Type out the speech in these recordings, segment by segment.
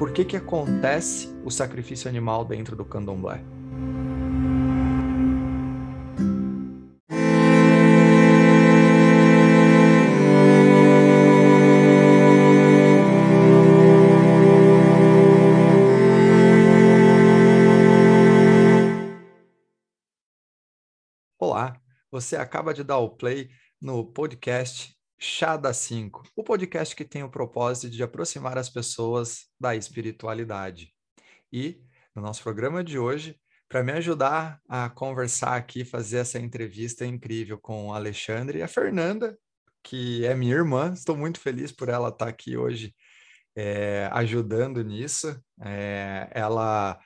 por que, que acontece o sacrifício animal dentro do candomblé. Olá, você acaba de dar o play no podcast Chá da 5, o podcast que tem o propósito de aproximar as pessoas da espiritualidade. E no nosso programa de hoje, para me ajudar a conversar aqui, fazer essa entrevista incrível com o Alexandre e a Fernanda, que é minha irmã, estou muito feliz por ela estar aqui hoje é, ajudando nisso. É, ela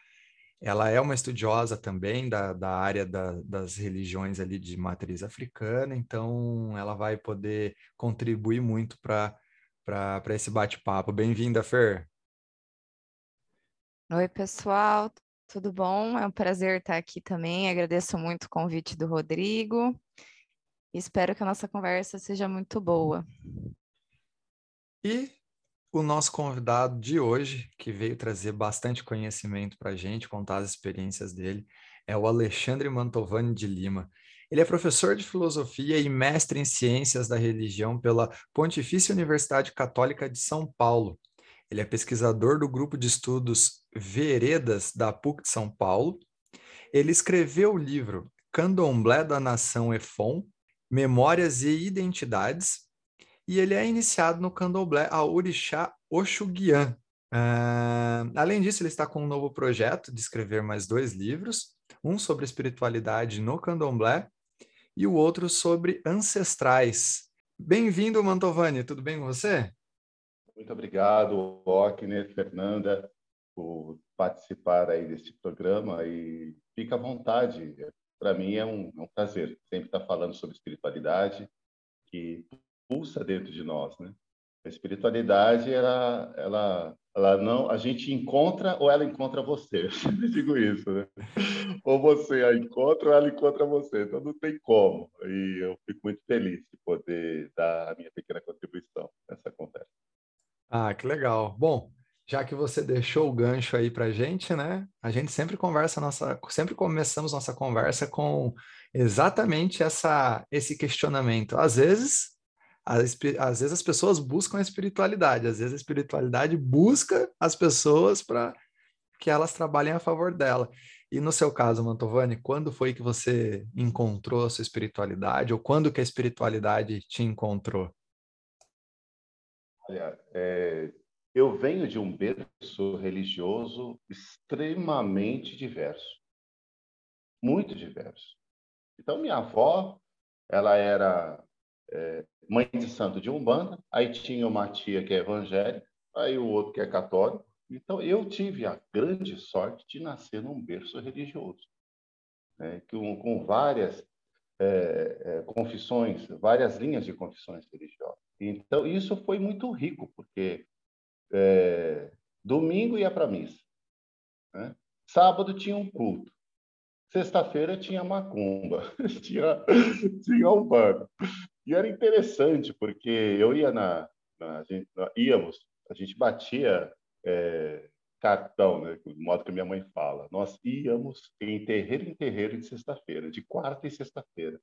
ela é uma estudiosa também da, da área da, das religiões ali de matriz africana, então ela vai poder contribuir muito para esse bate-papo. Bem-vinda, Fer. Oi, pessoal, tudo bom? É um prazer estar aqui também. Agradeço muito o convite do Rodrigo. Espero que a nossa conversa seja muito boa. E o nosso convidado de hoje, que veio trazer bastante conhecimento para a gente, contar as experiências dele, é o Alexandre Mantovani de Lima. Ele é professor de filosofia e mestre em ciências da religião pela Pontifícia Universidade Católica de São Paulo. Ele é pesquisador do grupo de estudos Veredas da PUC de São Paulo. Ele escreveu o livro Candomblé da Nação Efon, Memórias e Identidades, e ele é iniciado no candomblé a orixá Oxuguian. Uh, além disso, ele está com um novo projeto de escrever mais dois livros, um sobre espiritualidade no candomblé e o outro sobre ancestrais. Bem-vindo, Mantovani, tudo bem com você? Muito obrigado, Ockner, Fernanda, por participar aí desse programa e fica à vontade. Para mim é um, é um prazer sempre estar falando sobre espiritualidade, que pulsa dentro de nós, né? A espiritualidade, ela, ela, ela não, a gente encontra ou ela encontra você. Eu sempre digo isso, né? Ou você a encontra ou ela encontra você. Então não tem como. E eu fico muito feliz de poder dar a minha pequena contribuição nessa conversa. Ah, que legal. Bom, já que você deixou o gancho aí para gente, né? A gente sempre conversa nossa, sempre começamos nossa conversa com exatamente essa esse questionamento. Às vezes às vezes as pessoas buscam a espiritualidade, às vezes a espiritualidade busca as pessoas para que elas trabalhem a favor dela. E no seu caso, Mantovani, quando foi que você encontrou a sua espiritualidade ou quando que a espiritualidade te encontrou? Olha, é, eu venho de um berço religioso extremamente diverso, muito diverso. Então, minha avó, ela era é, mãe de santo de Umbanda, aí tinha uma tia que é evangélica, aí o outro que é católico. Então, eu tive a grande sorte de nascer num berço religioso, né, com, com várias é, é, confissões, várias linhas de confissões religiosas. Então, isso foi muito rico, porque é, domingo ia para missa, né? sábado tinha um culto, sexta-feira tinha macumba, tinha, tinha um banco. E era interessante, porque eu ia na. na na, íamos, a gente batia é, cartão, né, do modo que minha mãe fala. Nós íamos em terreiro em terreiro de sexta-feira, de quarta e sexta-feira.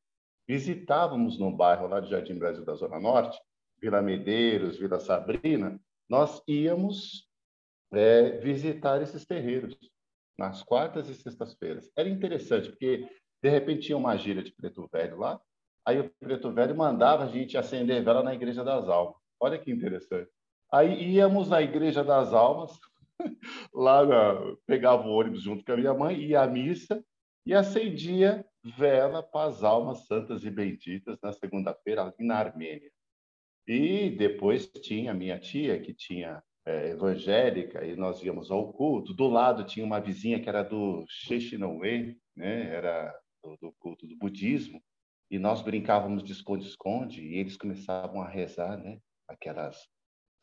Visitávamos no bairro lá de Jardim Brasil da Zona Norte, Vila Medeiros, Vila Sabrina, nós íamos é, visitar esses terreiros nas quartas e sextas-feiras. Era interessante, porque de repente tinha uma gíria de preto velho lá, Aí o Preto Velho mandava a gente acender vela na Igreja das Almas. Olha que interessante. Aí íamos na Igreja das Almas, lá na, pegava o ônibus junto com a minha mãe, ia à missa e acendia vela para as almas santas e benditas na segunda-feira ali na Armênia. E depois tinha minha tia, que tinha é, evangélica, e nós íamos ao culto. Do lado tinha uma vizinha que era do Sheshinouei, né? era do, do culto do budismo e nós brincávamos de esconde-esconde e eles começavam a rezar, né? Aquelas,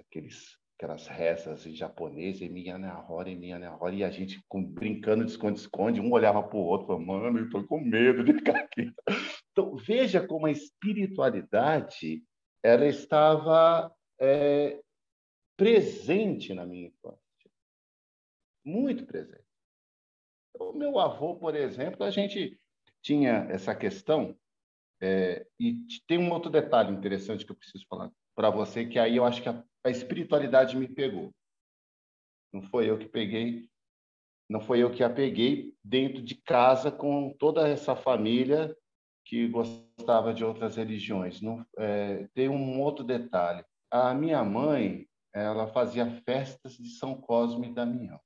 aqueles, aquelas rezas em japonês, e minha hora, e minha hora, e a gente com, brincando de esconde-esconde, um olhava para o outro, falando, mano, eu estou com medo de ficar aqui. Então, veja como a espiritualidade ela estava é, presente na minha infância. muito presente. O meu avô, por exemplo, a gente tinha essa questão, é, e tem um outro detalhe interessante que eu preciso falar para você, que aí eu acho que a, a espiritualidade me pegou. Não foi eu que peguei, não foi eu que a peguei dentro de casa com toda essa família que gostava de outras religiões. Não, é, tem um outro detalhe. A minha mãe, ela fazia festas de São Cosme e Damião.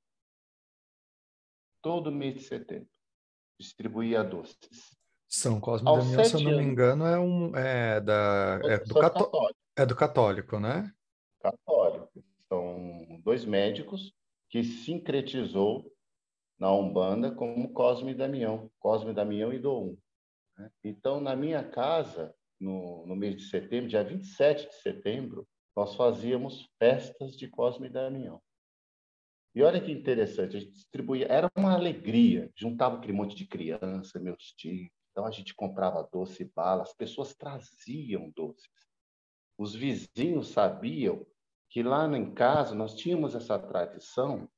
Todo mês de setembro. Distribuía doces. São Cosme e Damião, se eu não me engano, é, um, é, da, é, do, cató é do católico, né? Católico. São dois médicos que sincretizou na Umbanda como Cosme e Damião. Cosme e Damião e Dom. Né? Então, na minha casa, no, no mês de setembro, dia 27 de setembro, nós fazíamos festas de Cosme e Damião. E olha que interessante, a gente distribuía, era uma alegria, juntava aquele monte de criança, meus tios, então a gente comprava doce e bala, as pessoas traziam doces. Os vizinhos sabiam que lá em casa nós tínhamos essa tradição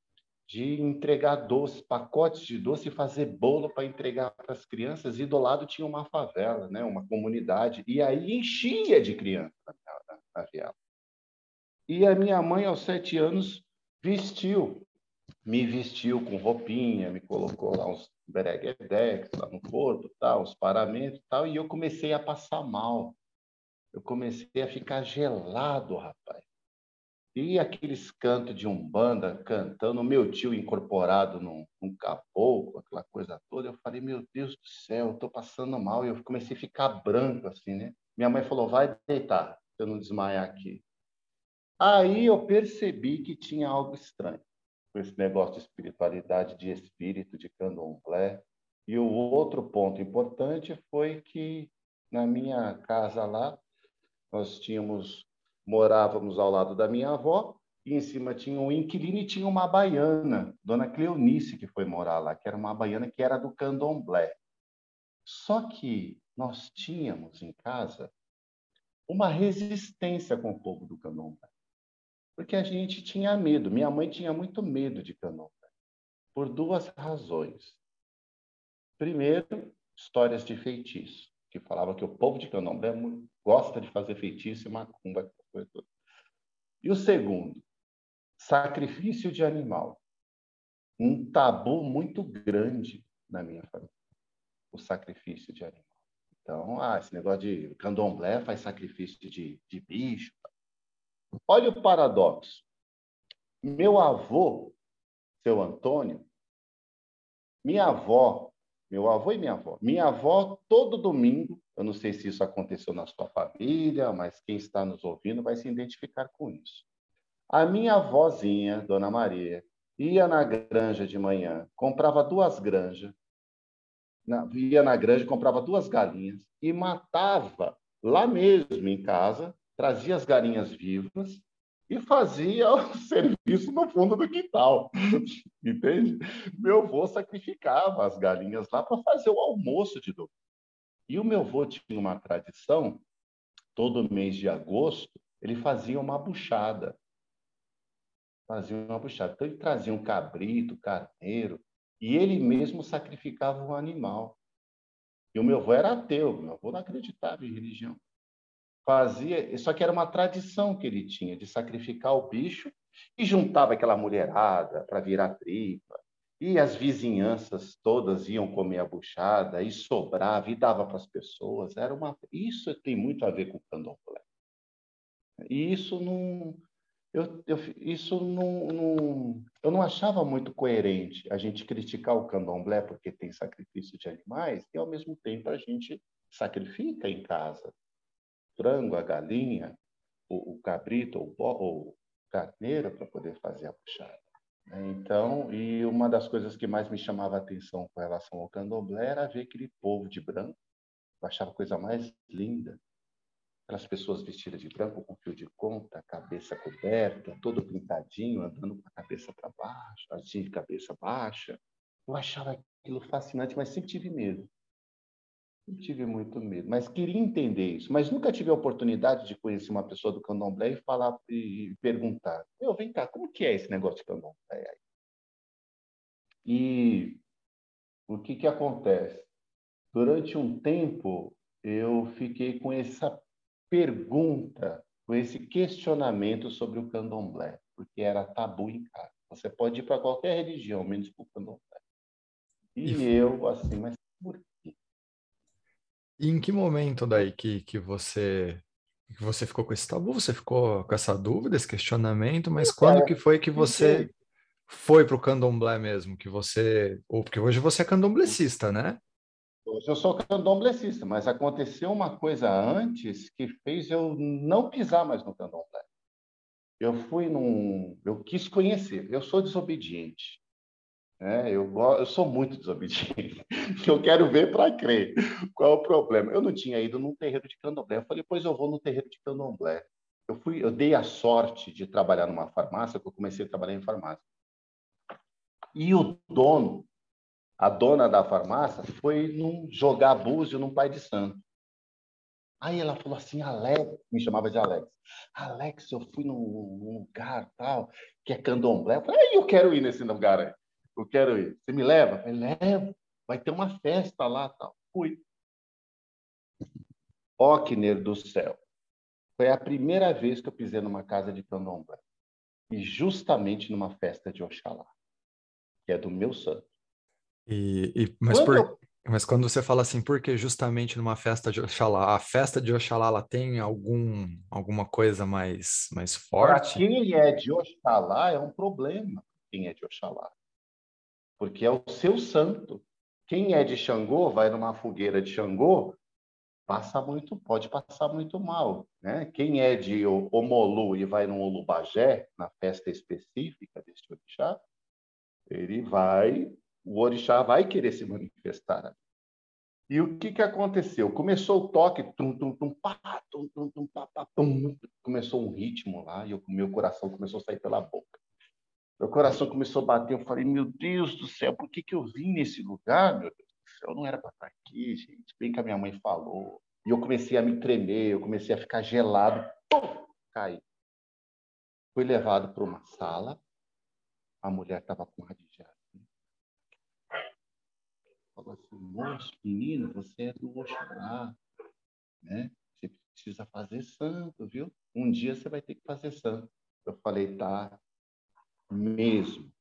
de entregar doces, pacotes de doce e fazer bolo para entregar para as crianças. E do lado tinha uma favela, né? uma comunidade, e aí enchia de criança na viela. E a minha mãe, aos sete anos, vestiu, me vestiu com roupinha, me colocou lá uns bereguedex lá no corpo, tal, uns paramentos tal, e eu comecei a passar mal. Eu comecei a ficar gelado, rapaz. E aqueles cantos de umbanda cantando, meu tio incorporado num, num caboclo, aquela coisa toda, eu falei, meu Deus do céu, tô passando mal. E eu comecei a ficar branco, assim, né? Minha mãe falou, vai deitar, se eu não desmaiar aqui. Aí eu percebi que tinha algo estranho com esse negócio de espiritualidade, de espírito, de candomblé. E o outro ponto importante foi que na minha casa lá, nós tínhamos morávamos ao lado da minha avó, e em cima tinha um inquilino e tinha uma baiana, Dona Cleonice, que foi morar lá, que era uma baiana que era do candomblé. Só que nós tínhamos em casa uma resistência com o povo do candomblé. Porque a gente tinha medo. Minha mãe tinha muito medo de candomblé. Por duas razões. Primeiro, histórias de feitiço, que falava que o povo de candomblé gosta de fazer feitiço e macumba. E o segundo, sacrifício de animal. Um tabu muito grande na minha família, o sacrifício de animal. Então, ah, esse negócio de candomblé faz sacrifício de, de bicho. Olha o paradoxo. Meu avô, seu Antônio, minha avó, meu avô e minha avó, minha avó, todo domingo, eu não sei se isso aconteceu na sua família, mas quem está nos ouvindo vai se identificar com isso. A minha avózinha, Dona Maria, ia na granja de manhã, comprava duas granjas, na, ia na granja, comprava duas galinhas e matava lá mesmo em casa, trazia as galinhas vivas e fazia o serviço no fundo do quintal. Entende? Meu avô sacrificava as galinhas lá para fazer o almoço de domingo. E o meu avô tinha uma tradição, todo mês de agosto, ele fazia uma buchada. Fazia uma buchada. Então, ele trazia um cabrito, carneiro, e ele mesmo sacrificava um animal. E o meu avô era ateu, meu avô não acreditava em religião. Fazia, só que era uma tradição que ele tinha de sacrificar o bicho e juntava aquela mulherada para virar tripa, e as vizinhanças todas iam comer a buchada e sobrava e dava para as pessoas. Era uma isso tem muito a ver com o candomblé. E isso não eu, eu, isso não, não, eu não achava muito coerente a gente criticar o candomblé porque tem sacrifício de animais e, ao mesmo tempo, a gente sacrifica em casa frango, a galinha, o, o cabrito ou o carneiro para poder fazer a puxada. Né? Então, e uma das coisas que mais me chamava a atenção com relação ao candomblé era ver aquele povo de branco. Eu achava a coisa mais linda. Aquelas pessoas vestidas de branco com fio de conta, cabeça coberta, todo pintadinho, andando com a cabeça para baixo, assim de cabeça baixa. Eu achava aquilo fascinante, mas sempre tive medo. Sempre tive muito medo, mas queria entender isso. Mas nunca tive a oportunidade de conhecer uma pessoa do candomblé e falar e perguntar: "Eu, vem cá, como que é esse negócio de candomblé aí?" E o que, que acontece? Durante um tempo, eu fiquei com essa pergunta, com esse questionamento sobre o candomblé, porque era tabu em casa. Você pode ir para qualquer religião, menos para o candomblé. E, eu, assim, mas por? E em que momento daí que, que você que você ficou com esse tabu? Você ficou com essa dúvida, esse questionamento, mas quando é, que foi que você foi para o candomblé mesmo? Que você. Ou porque hoje você é candomblecista, né? Hoje eu sou candomblecista, mas aconteceu uma coisa antes que fez eu não pisar mais no candomblé. Eu fui num. Eu quis conhecer, eu sou desobediente. É, eu, eu sou muito desobediente. Eu quero ver para crer. Qual é o problema? Eu não tinha ido num terreiro de candomblé. Eu falei, pois eu vou no terreiro de candomblé. Eu, fui, eu dei a sorte de trabalhar numa farmácia, porque eu comecei a trabalhar em farmácia. E o dono, a dona da farmácia, foi num jogar búzio num pai de santo. Aí ela falou assim, Alex, me chamava de Alex. Alex, eu fui num, lugar tal, que é candomblé. Eu falei, eu quero ir nesse lugar aí. Eu quero ir. Você me leva? Eu falei, levo. Vai ter uma festa lá tal. Fui. Ókner do céu. Foi a primeira vez que eu pisei numa casa de candomblé. E justamente numa festa de Oxalá que é do meu santo. E, e mas, por, eu... mas quando você fala assim, porque justamente numa festa de Oxalá, a festa de Oxalá ela tem algum, alguma coisa mais, mais forte? Para quem é de Oxalá é um problema, quem é de Oxalá. Porque é o seu santo. Quem é de Xangô, vai numa fogueira de Xangô, passa muito, pode passar muito mal, né? Quem é de Omolu e vai no Olubagé, na festa específica deste orixá, ele vai, o orixá vai querer se manifestar. E o que, que aconteceu? Começou o toque, tum, tum, tum, pá, tum, tum, tum, pá, pá, tum. começou um ritmo lá e o meu coração começou a sair pela boca. Meu coração começou a bater, eu falei, meu Deus do céu, por que, que eu vim nesse lugar, meu Deus do céu? Não era para estar aqui, gente. Bem que a minha mãe falou. E eu comecei a me tremer, eu comecei a ficar gelado. Pum, caí. Fui levado para uma sala, a mulher estava com assim. Falou assim, moço, menino, você é do Oxalá, né? Você precisa fazer santo, viu? Um dia você vai ter que fazer santo. Eu falei, tá, mesmo.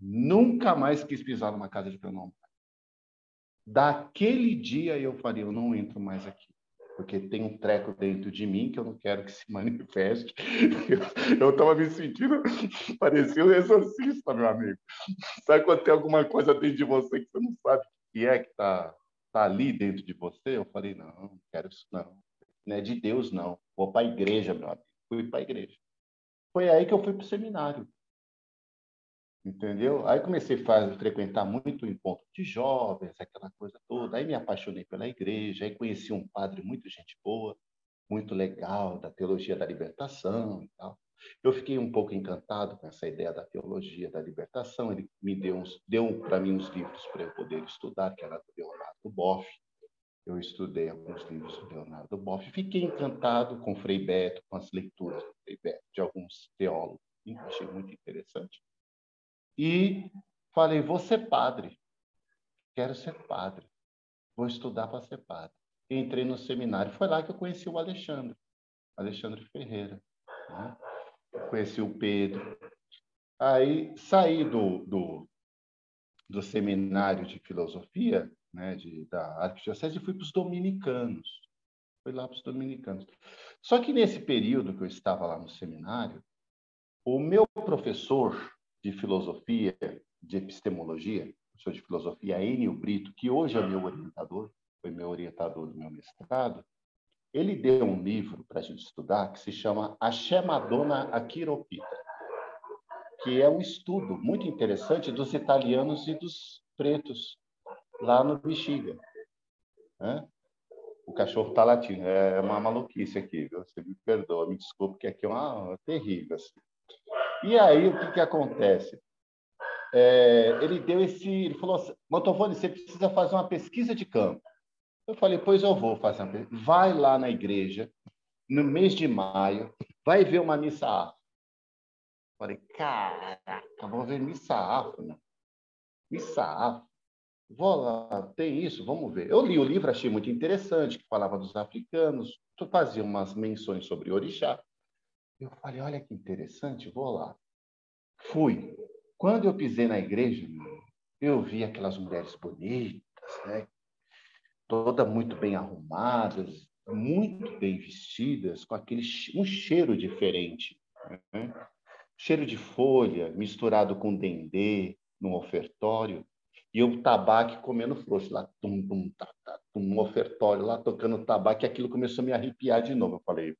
Nunca mais quis pisar numa casa de candomblé. Daquele dia eu falei, eu não entro mais aqui porque tem um treco dentro de mim que eu não quero que se manifeste. Eu estava me sentindo, parecia um exorcista, meu amigo. Sabe quando tem alguma coisa dentro de você que você não sabe o que é que está tá ali dentro de você? Eu falei, não, não quero isso não. Não é de Deus, não. Vou para a igreja, meu amigo. Fui para a igreja. Foi aí que eu fui para o seminário entendeu? Aí comecei a frequentar muito encontro de jovens, aquela coisa toda. Aí me apaixonei pela igreja, aí conheci um padre muito gente boa, muito legal, da teologia da libertação e tal. Eu fiquei um pouco encantado com essa ideia da teologia da libertação. Ele me deu, deu para mim uns livros para eu poder estudar, que era do Leonardo Boff. Eu estudei alguns livros do Leonardo Boff. Fiquei encantado com Frei Beto, com as leituras do Frei Beto, de alguns teólogos. Achei muito interessante e falei: vou ser padre, quero ser padre, vou estudar para ser padre. Entrei no seminário. Foi lá que eu conheci o Alexandre, Alexandre Ferreira. Né? Conheci o Pedro. Aí saí do, do, do seminário de filosofia, né, de, da Arquidiocese, e fui para os dominicanos. Fui lá para os dominicanos. Só que nesse período que eu estava lá no seminário, o meu professor de filosofia, de epistemologia, professor de filosofia, Enio Brito, que hoje é meu orientador, foi meu orientador do meu mestrado, ele deu um livro para a gente estudar que se chama Axé Madonna Aquiropita, que é um estudo muito interessante dos italianos e dos pretos lá no Bexiga. Né? O cachorro está latindo, é uma maluquice aqui, viu? você me perdoa, me desculpe, que aqui é uma terrível. Assim. E aí, o que, que acontece? É, ele deu esse. Ele falou assim: Mantovani, você precisa fazer uma pesquisa de campo. Eu falei: Pois eu vou fazer uma pesquisa. Vai lá na igreja, no mês de maio, vai ver uma missa afro. Falei: Caraca, vou ver missa afro. Né? me safo. Vou lá, tem isso, vamos ver. Eu li o livro, achei muito interessante, que falava dos africanos, fazia umas menções sobre orixá. Eu falei, olha que interessante, vou lá. Fui. Quando eu pisei na igreja, eu vi aquelas mulheres bonitas, né? todas muito bem arrumadas, muito bem vestidas, com aquele um cheiro diferente. Né? Cheiro de folha misturado com dendê no ofertório. E o tabaco comendo frouxo lá, tum, tum, tá, tá, tum, no ofertório lá, tocando tabaco, e aquilo começou a me arrepiar de novo. Eu falei,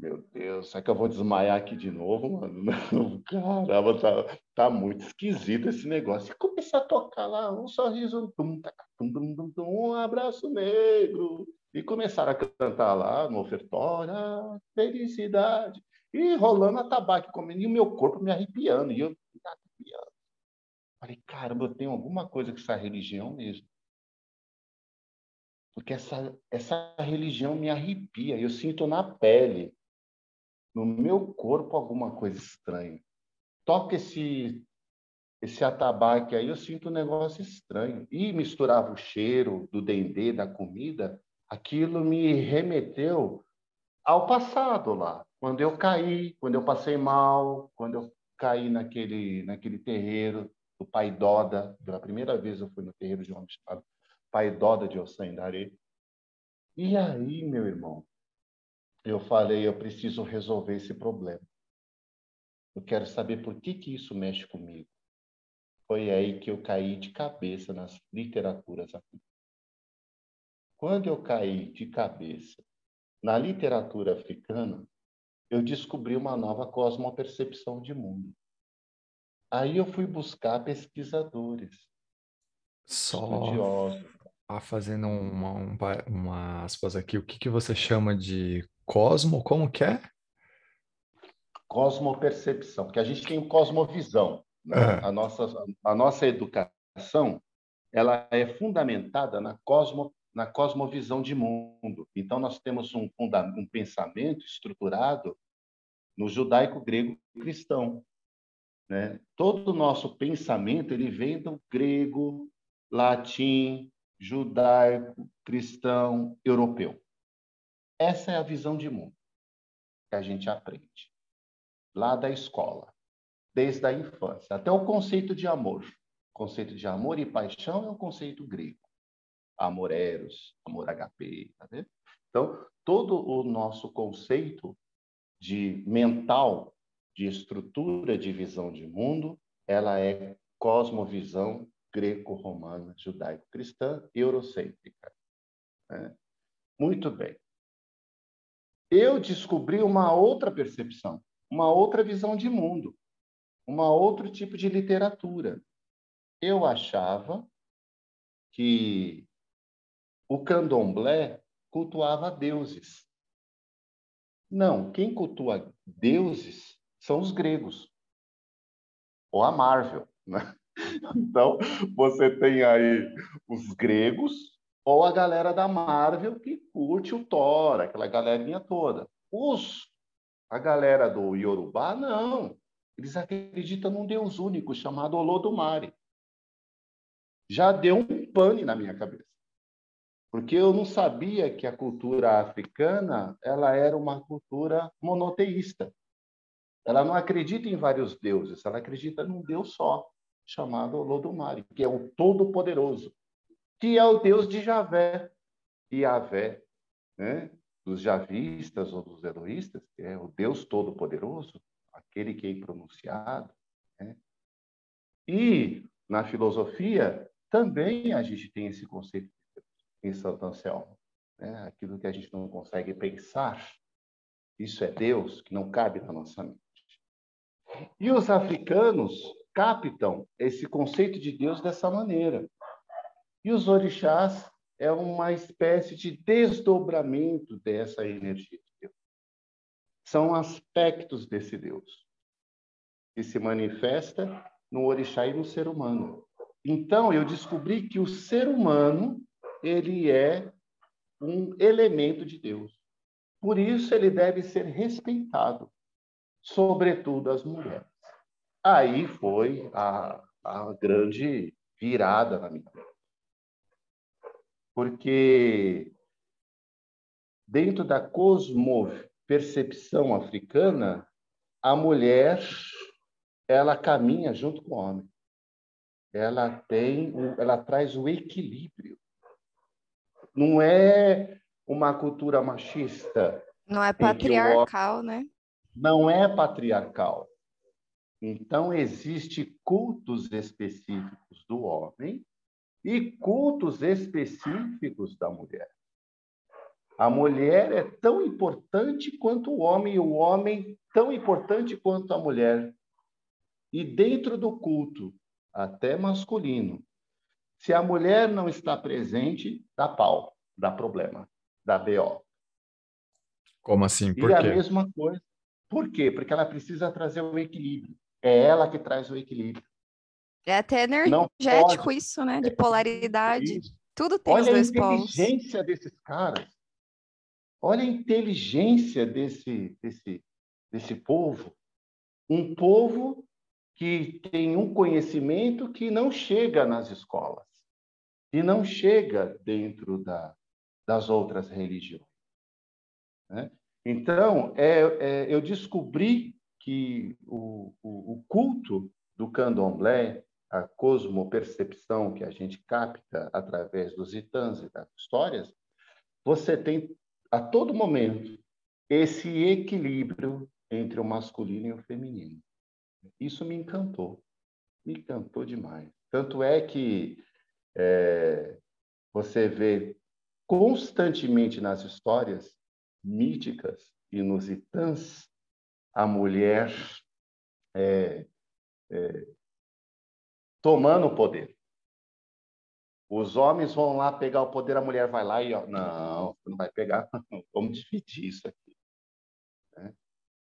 meu Deus, será que eu vou desmaiar aqui de novo, mano? Caramba, tá, tá muito esquisito esse negócio. E comecei a tocar lá, um sorriso, tum, tum, um abraço negro. E começaram a cantar lá no ofertório, ah, felicidade. E rolando a tabaco, comendo, e o meu corpo me arrepiando. E eu arrepiando. Falei, caramba, eu tenho alguma coisa com essa religião mesmo. Porque essa, essa religião me arrepia, eu sinto na pele no meu corpo alguma coisa estranha. Toca esse esse atabaque aí, eu sinto um negócio estranho. E misturava o cheiro do dendê, da comida, aquilo me remeteu ao passado lá, quando eu caí, quando eu passei mal, quando eu caí naquele naquele terreiro do Pai Doda, pela primeira vez eu fui no terreiro de um chamado Pai Doda de Ossandaré. E aí, meu irmão, eu falei, eu preciso resolver esse problema. Eu quero saber por que, que isso mexe comigo. Foi aí que eu caí de cabeça nas literaturas africanas. Quando eu caí de cabeça na literatura africana, eu descobri uma nova cosmopercepção de mundo. Aí eu fui buscar pesquisadores, Só estudiosos. fazendo uma, uma, uma aspas aqui, o que, que você chama de Cosmo, como que é? Cosmopercepção, porque a gente tem o cosmovisão. Né? É. A, nossa, a nossa educação ela é fundamentada na, cosmo, na cosmovisão de mundo. Então, nós temos um, um pensamento estruturado no judaico grego cristão. Né? Todo o nosso pensamento ele vem do grego, latim, judaico, cristão, europeu. Essa é a visão de mundo que a gente aprende lá da escola, desde a infância, até o conceito de amor. O conceito de amor e paixão é um conceito grego. Amor eros, amor HP, tá? Então, todo o nosso conceito de mental, de estrutura de visão de mundo, ela é cosmovisão greco-romana, judaico-cristã, eurocêntrica. Né? Muito bem eu descobri uma outra percepção, uma outra visão de mundo, uma outro tipo de literatura. Eu achava que o candomblé cultuava deuses. Não, quem cultua deuses são os gregos, ou a Marvel. Né? Então, você tem aí os gregos, ou a galera da Marvel que curte o Thor, aquela galerinha toda. Os, a galera do Yorubá, não. Eles acreditam num Deus único chamado Olodumare. Já deu um pane na minha cabeça. Porque eu não sabia que a cultura africana ela era uma cultura monoteísta. Ela não acredita em vários deuses, ela acredita num Deus só, chamado Olodumare, que é o Todo-Poderoso que é o Deus de Javé. Javé, né, dos javistas ou dos eloístas, que é o Deus Todo-Poderoso, aquele que é impronunciado. Né? E na filosofia também a gente tem esse conceito em Santo Anselmo. Né? Aquilo que a gente não consegue pensar, isso é Deus, que não cabe na nossa mente. E os africanos captam esse conceito de Deus dessa maneira. E os orixás é uma espécie de desdobramento dessa energia de Deus. São aspectos desse Deus que se manifesta no orixá e no ser humano. Então, eu descobri que o ser humano, ele é um elemento de Deus. Por isso, ele deve ser respeitado, sobretudo as mulheres. Aí foi a, a grande virada na minha vida. Porque dentro da cosmopercepção africana, a mulher ela caminha junto com o homem. Ela tem, ela traz o equilíbrio. Não é uma cultura machista. Não é patriarcal, né? Não é patriarcal. Então, existe cultos específicos do homem e cultos específicos da mulher. A mulher é tão importante quanto o homem, e o homem tão importante quanto a mulher. E dentro do culto, até masculino, se a mulher não está presente, dá pau, dá problema, dá BO. Como assim? Por e quê? a mesma coisa. Por quê? Porque ela precisa trazer o equilíbrio. É ela que traz o equilíbrio. É até energético isso, né? De polaridade. Isso. Tudo tem Olha os dois polos. Olha a inteligência polos. desses caras. Olha a inteligência desse, desse, desse povo. Um povo que tem um conhecimento que não chega nas escolas e não chega dentro da, das outras religiões. Né? Então, é, é, eu descobri que o, o, o culto do candomblé, a cosmopercepção que a gente capta através dos itãs e das histórias, você tem a todo momento esse equilíbrio entre o masculino e o feminino. Isso me encantou, me encantou demais. Tanto é que é, você vê constantemente nas histórias míticas e nos itãs a mulher é, é, tomando o poder. Os homens vão lá pegar o poder, a mulher vai lá e ó, não, não vai pegar, vamos dividir isso aqui. Né?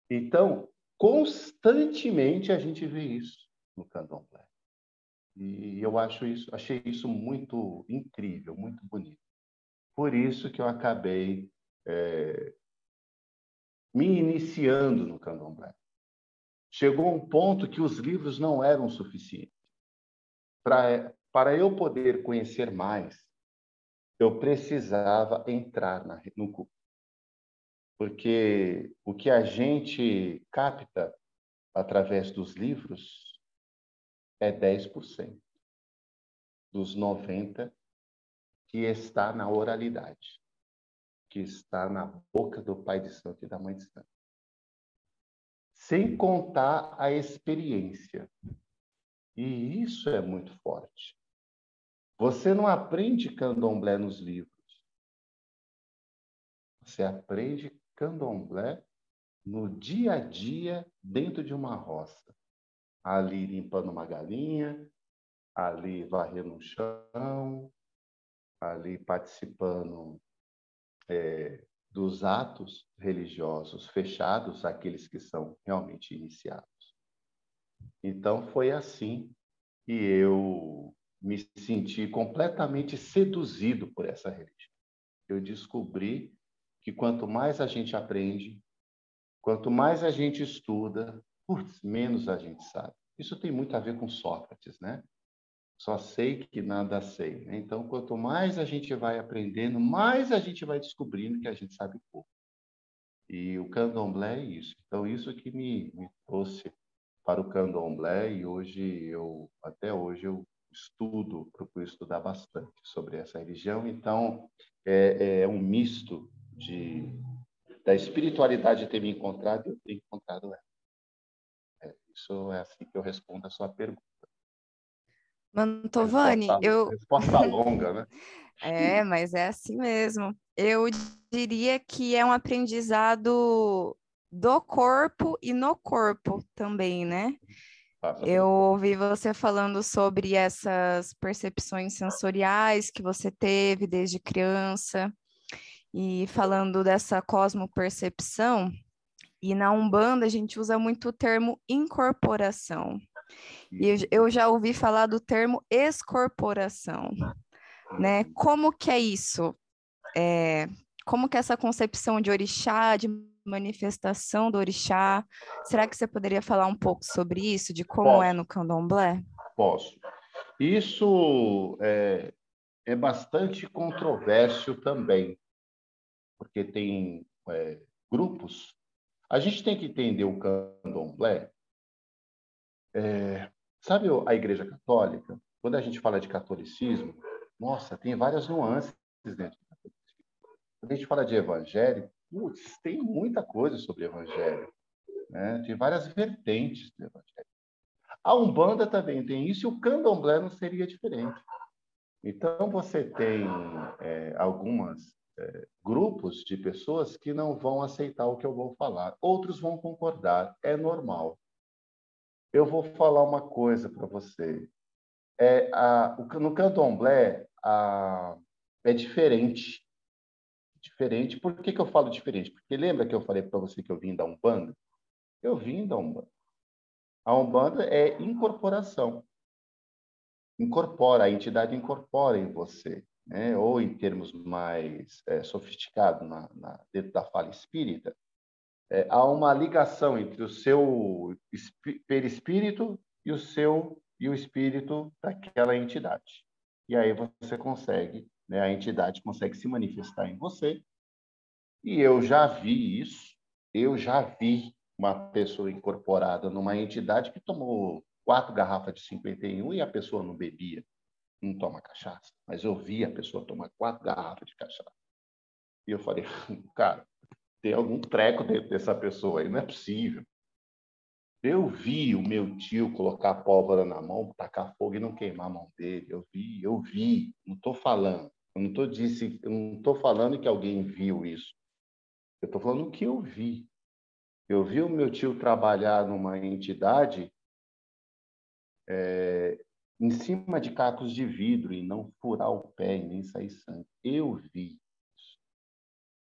Então, constantemente a gente vê isso no candomblé. E eu acho isso, achei isso muito incrível, muito bonito. Por isso que eu acabei é, me iniciando no candomblé. Chegou um ponto que os livros não eram suficientes. Para, para eu poder conhecer mais, eu precisava entrar na, no culto. Porque o que a gente capta através dos livros é 10% dos 90% que está na oralidade que está na boca do Pai de Santo e da Mãe de Santo. Sem contar a experiência. E isso é muito forte. Você não aprende candomblé nos livros. Você aprende candomblé no dia a dia dentro de uma roça. Ali limpando uma galinha, ali varrendo um chão, ali participando é, dos atos religiosos fechados àqueles que são realmente iniciados. Então, foi assim que eu me senti completamente seduzido por essa religião. Eu descobri que quanto mais a gente aprende, quanto mais a gente estuda, putz, menos a gente sabe. Isso tem muito a ver com Sócrates, né? Só sei que nada sei. Né? Então, quanto mais a gente vai aprendendo, mais a gente vai descobrindo que a gente sabe pouco. E o candomblé é isso. Então, isso que me, me trouxe para o candomblé e hoje eu, até hoje, eu estudo, procuro estudar bastante sobre essa religião. Então, é, é um misto de, da espiritualidade ter me encontrado e eu ter encontrado ela. É, isso é assim que eu respondo a sua pergunta. Mantovani, resposta, eu. Resposta longa, né? é, mas é assim mesmo. Eu diria que é um aprendizado do corpo e no corpo também, né? Eu ouvi você falando sobre essas percepções sensoriais que você teve desde criança e falando dessa cosmopercepção. E na Umbanda a gente usa muito o termo incorporação. E eu já ouvi falar do termo excorporação, né? Uhum. Como que é isso? É, como que é essa concepção de orixá, de manifestação do orixá? Será que você poderia falar um pouco sobre isso, de como Posso. é no candomblé? Posso. Isso é, é bastante controverso também, porque tem é, grupos. A gente tem que entender o candomblé. É, sabe a Igreja Católica? Quando a gente fala de catolicismo, nossa, tem várias nuances dentro do catolicismo. Quando a gente fala de evangelho, putz, tem muita coisa sobre evangelho. Né? Tem várias vertentes do evangelho. A Umbanda também tem isso e o candomblé não seria diferente. Então, você tem é, alguns é, grupos de pessoas que não vão aceitar o que eu vou falar, outros vão concordar, é normal. Eu vou falar uma coisa para você. É, a, no candomblé a, é diferente. Diferente. Por que, que eu falo diferente? Porque lembra que eu falei para você que eu vim da Umbanda? Eu vim da Umbanda. A Umbanda é incorporação. Incorpora, a entidade incorpora em você, né? ou em termos mais é, sofisticados, na, na, dentro da fala espírita, é, há uma ligação entre o seu perispírito e o seu e o espírito daquela entidade. E aí você consegue, né, a entidade consegue se manifestar em você. E eu já vi isso, eu já vi uma pessoa incorporada numa entidade que tomou quatro garrafas de 51 e a pessoa não bebia, não toma cachaça. Mas eu vi a pessoa tomar quatro garrafas de cachaça. E eu falei, cara, tem algum treco dentro dessa pessoa aí, não é possível. Eu vi o meu tio colocar pólvora na mão, tacar fogo e não queimar a mão dele. Eu vi, eu vi. Não estou falando. Eu não estou disse, não estou falando que alguém viu isso. Eu estou falando o que eu vi. Eu vi o meu tio trabalhar numa entidade é, em cima de cacos de vidro e não furar o pé e nem sair sangue. Eu vi isso.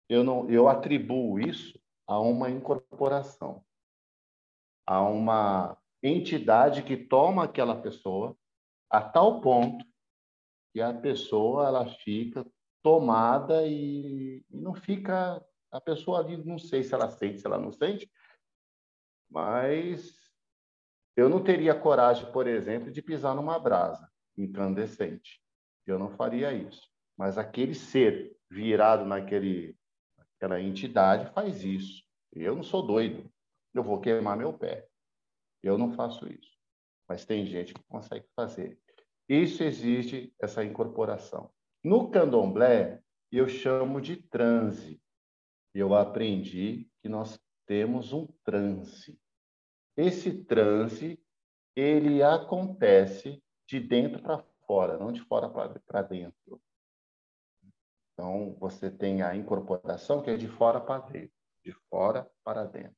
Eu, não, eu atribuo isso a uma incorporação, a uma entidade que toma aquela pessoa a tal ponto que a pessoa ela fica tomada e, e não fica a pessoa ali, não sei se ela sente, se ela não sente, mas eu não teria coragem, por exemplo, de pisar numa brasa incandescente. Eu não faria isso. Mas aquele ser virado naquele, naquela entidade faz isso. Eu não sou doido. Eu vou queimar meu pé. Eu não faço isso. Mas tem gente que consegue fazer. Isso existe, essa incorporação. No candomblé, eu chamo de transe. Eu aprendi que nós temos um transe. Esse transe, ele acontece de dentro para fora, não de fora para dentro. Então, você tem a incorporação que é de fora para dentro, de fora para dentro.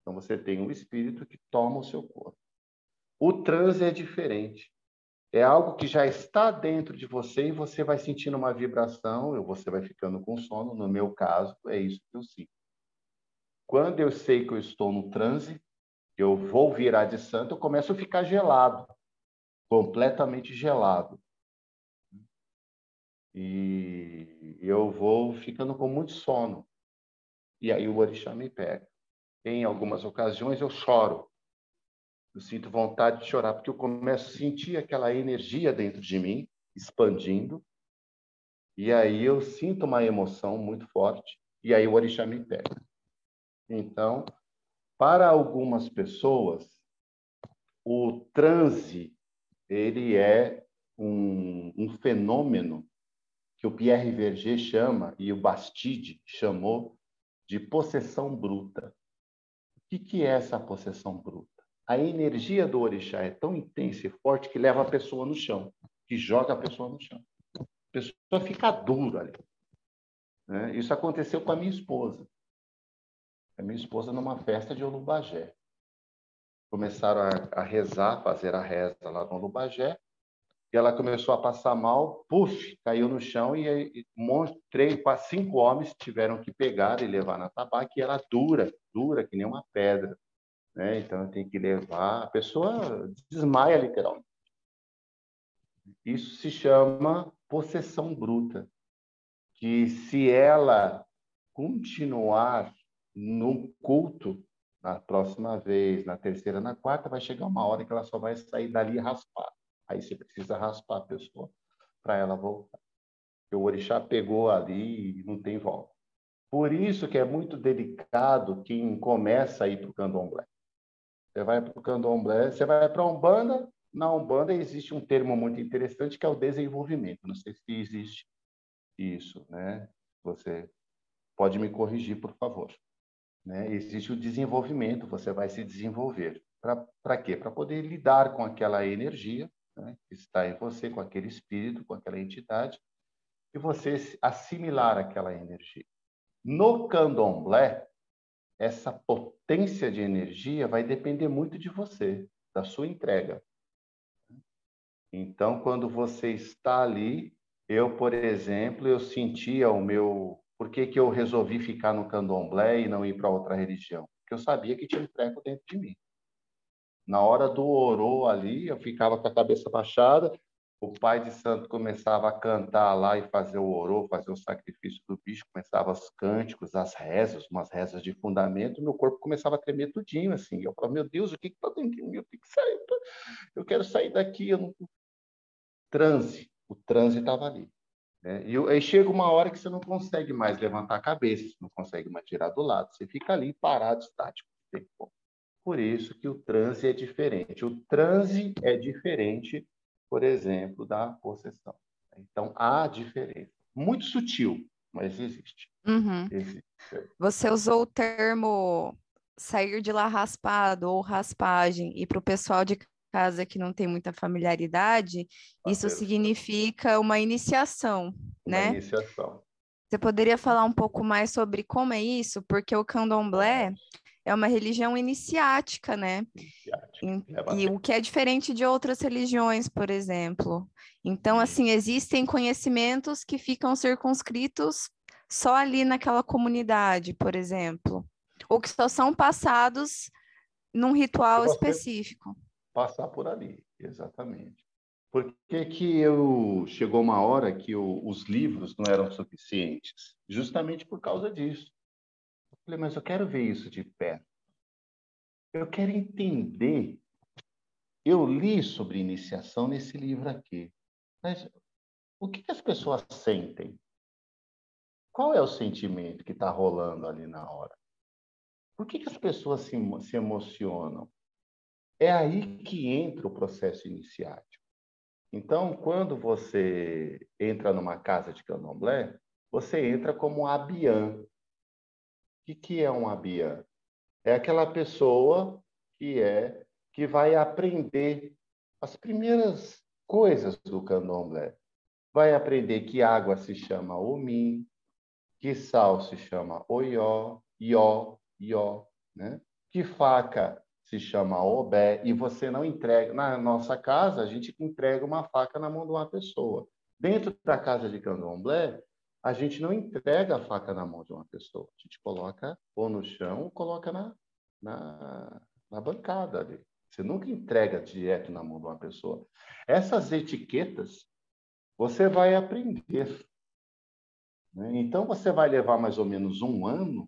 Então, você tem o espírito que toma o seu corpo. O transe é diferente. É algo que já está dentro de você e você vai sentindo uma vibração, ou você vai ficando com sono. No meu caso, é isso que eu sinto. Quando eu sei que eu estou no transe, eu vou virar de santo, eu começo a ficar gelado, completamente gelado. E eu vou ficando com muito sono. E aí o orixá me pega. Em algumas ocasiões eu choro. Eu sinto vontade de chorar, porque eu começo a sentir aquela energia dentro de mim, expandindo. E aí eu sinto uma emoção muito forte. E aí o orixá me pega. Então, para algumas pessoas, o transe ele é um, um fenômeno que o Pierre Verger chama e o Bastide chamou de possessão bruta. O que, que é essa possessão bruta? A energia do orixá é tão intensa e forte que leva a pessoa no chão, que joga a pessoa no chão. A pessoa fica dura ali. Né? Isso aconteceu com a minha esposa a minha esposa numa festa de Olubagé. Começaram a, a rezar, fazer a reza lá no Olubagé, e ela começou a passar mal, puf, caiu no chão e, e três, quase cinco homens tiveram que pegar e levar na tabaca e ela dura, dura que nem uma pedra, né? Então tem que levar, a pessoa desmaia literalmente. Isso se chama possessão bruta, que se ela continuar no culto, na próxima vez, na terceira, na quarta, vai chegar uma hora que ela só vai sair dali raspar. Aí você precisa raspar a pessoa para ela voltar. Porque o orixá pegou ali e não tem volta. Por isso que é muito delicado quem começa a ir para o candomblé. Você vai para o candomblé, você vai para a Umbanda, na Umbanda existe um termo muito interessante que é o desenvolvimento. Não sei se existe isso, né? Você pode me corrigir, por favor. Né? Existe o desenvolvimento, você vai se desenvolver. Para quê? Para poder lidar com aquela energia né, que está em você, com aquele espírito, com aquela entidade, e você assimilar aquela energia. No candomblé, essa potência de energia vai depender muito de você, da sua entrega. Então, quando você está ali, eu, por exemplo, eu sentia o meu. Por que, que eu resolvi ficar no candomblé e não ir para outra religião? Porque eu sabia que tinha um treco dentro de mim. Na hora do orô ali, eu ficava com a cabeça baixada, o pai de santo começava a cantar lá e fazer o orô, fazer o sacrifício do bicho, começava os cânticos, as rezas, umas rezas de fundamento, meu corpo começava a tremer tudinho, assim. Eu falava, meu Deus, o que está dentro de mim? Eu tenho que sair, eu quero sair daqui, eu não... Transe, o transe estava ali. Né? E aí chega uma hora que você não consegue mais levantar a cabeça, não consegue mais tirar do lado, você fica ali parado, estático. Por isso que o transe é diferente. O transe é diferente, por exemplo, da possessão. Então, há diferença. Muito sutil, mas existe. Uhum. existe. Você usou o termo sair de lá raspado ou raspagem, e para o pessoal de casa que não tem muita familiaridade, isso significa uma iniciação, uma né? Iniciação. Você poderia falar um pouco mais sobre como é isso? Porque o candomblé, é uma religião iniciática, né? Iniciática. E, e o que é diferente de outras religiões, por exemplo. Então, assim, existem conhecimentos que ficam circunscritos só ali naquela comunidade, por exemplo, ou que só são passados num ritual específico. Passar por ali, exatamente. Por que, que eu chegou uma hora que eu, os livros não eram suficientes? Justamente por causa disso. Falei, mas eu quero ver isso de perto. Eu quero entender. Eu li sobre iniciação nesse livro aqui. Mas o que, as pessoas sentem? Qual é o sentimento que está rolando ali na hora? Por que, que as pessoas se, se emocionam? É aí que entra o processo iniciático. Então, quando você entra numa casa de candomblé, você entra como abiã, que, que é um abiã? É aquela pessoa que é que vai aprender as primeiras coisas do candomblé. Vai aprender que água se chama omim, que sal se chama oió, ió, ió, né? Que faca se chama obé, e você não entrega. Na nossa casa, a gente entrega uma faca na mão de uma pessoa. Dentro da casa de candomblé, a gente não entrega a faca na mão de uma pessoa. A gente coloca ou no chão ou coloca na, na, na bancada ali. Você nunca entrega direto na mão de uma pessoa. Essas etiquetas você vai aprender. Né? Então você vai levar mais ou menos um ano,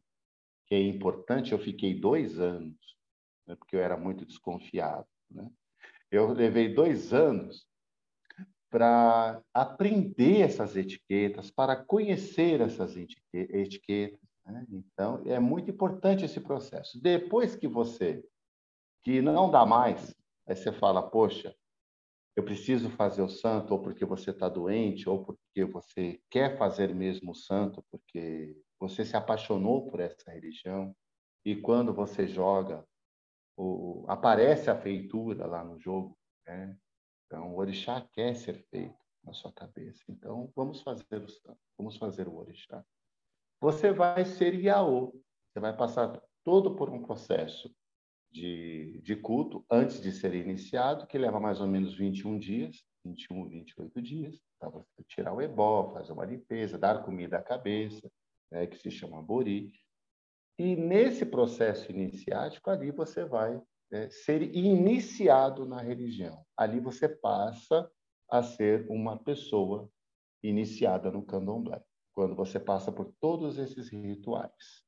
que é importante. Eu fiquei dois anos, né? porque eu era muito desconfiado. Né? Eu levei dois anos para aprender essas etiquetas, para conhecer essas etiquetas. Né? Então, é muito importante esse processo. Depois que você, que não dá mais, aí você fala, poxa, eu preciso fazer o santo, ou porque você está doente, ou porque você quer fazer mesmo o santo, porque você se apaixonou por essa religião, e quando você joga, o, aparece a feitura lá no jogo, né? Então, o orixá quer ser feito na sua cabeça. Então, vamos fazer o santo, vamos fazer o orixá. Você vai ser Iaô. Você vai passar todo por um processo de, de culto antes de ser iniciado, que leva mais ou menos 21 dias, 21, 28 dias, para você tirar o ebó, fazer uma limpeza, dar comida à cabeça, né, que se chama bori. E nesse processo iniciático, ali você vai é, ser iniciado na religião. Ali você passa a ser uma pessoa iniciada no candomblé, quando você passa por todos esses rituais.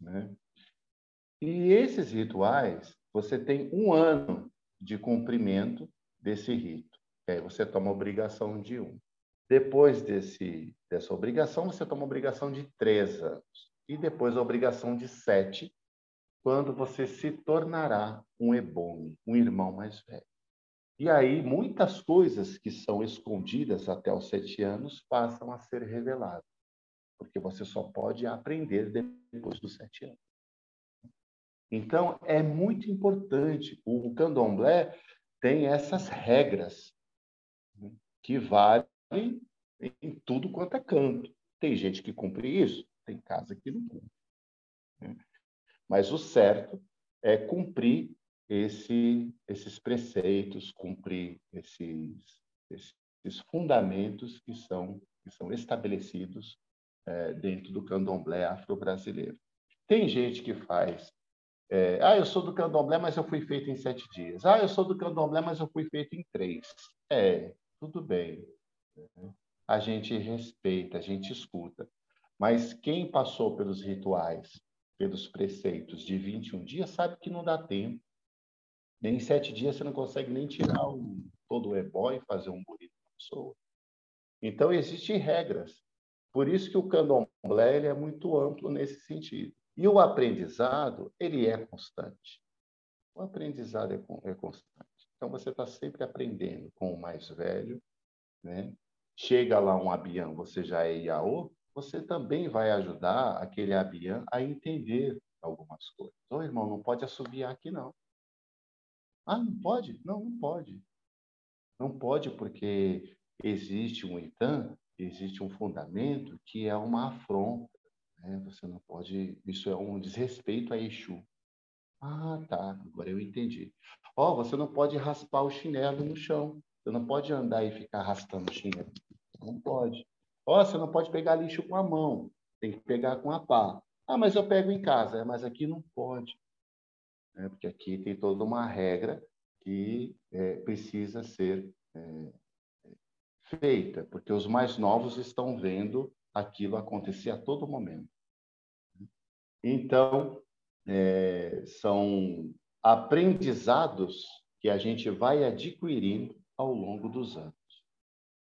Né? E esses rituais, você tem um ano de cumprimento desse rito. E aí você toma obrigação de um. Depois desse, dessa obrigação, você toma obrigação de três anos. E depois a obrigação de sete, quando você se tornará um ebome, um irmão mais velho. E aí muitas coisas que são escondidas até os sete anos passam a ser reveladas, porque você só pode aprender depois dos sete anos. Então é muito importante. O candomblé tem essas regras que valem em tudo quanto é canto. Tem gente que cumpre isso, tem casa que não cumpre. Né? Mas o certo é cumprir esse, esses preceitos, cumprir esses, esses fundamentos que são, que são estabelecidos é, dentro do candomblé afro-brasileiro. Tem gente que faz. É, ah, eu sou do candomblé, mas eu fui feito em sete dias. Ah, eu sou do candomblé, mas eu fui feito em três. É, tudo bem. A gente respeita, a gente escuta. Mas quem passou pelos rituais, pelos preceitos de 21 dias, sabe que não dá tempo. Nem em sete dias você não consegue nem tirar todo o ebó e fazer um bonito pessoa. Então, existem regras. Por isso que o candomblé é muito amplo nesse sentido. E o aprendizado, ele é constante. O aprendizado é, é constante. Então, você está sempre aprendendo com o mais velho, né? Chega lá um abião, você já é Iaô, você também vai ajudar aquele abião a entender algumas coisas. Ô, oh, irmão, não pode assobiar aqui, não. Ah, não pode? Não, não pode. Não pode porque existe um itam, existe um fundamento que é uma afronta. Né? Você não pode... Isso é um desrespeito a Exu. Ah, tá. Agora eu entendi. Ó, oh, você não pode raspar o chinelo no chão. Você não pode andar e ficar arrastando o chinelo. Não pode. Oh, você não pode pegar lixo com a mão. Tem que pegar com a pá. Ah, mas eu pego em casa. É, mas aqui não pode. É, porque aqui tem toda uma regra que é, precisa ser é, feita, porque os mais novos estão vendo aquilo acontecer a todo momento. Então, é, são aprendizados que a gente vai adquirindo ao longo dos anos.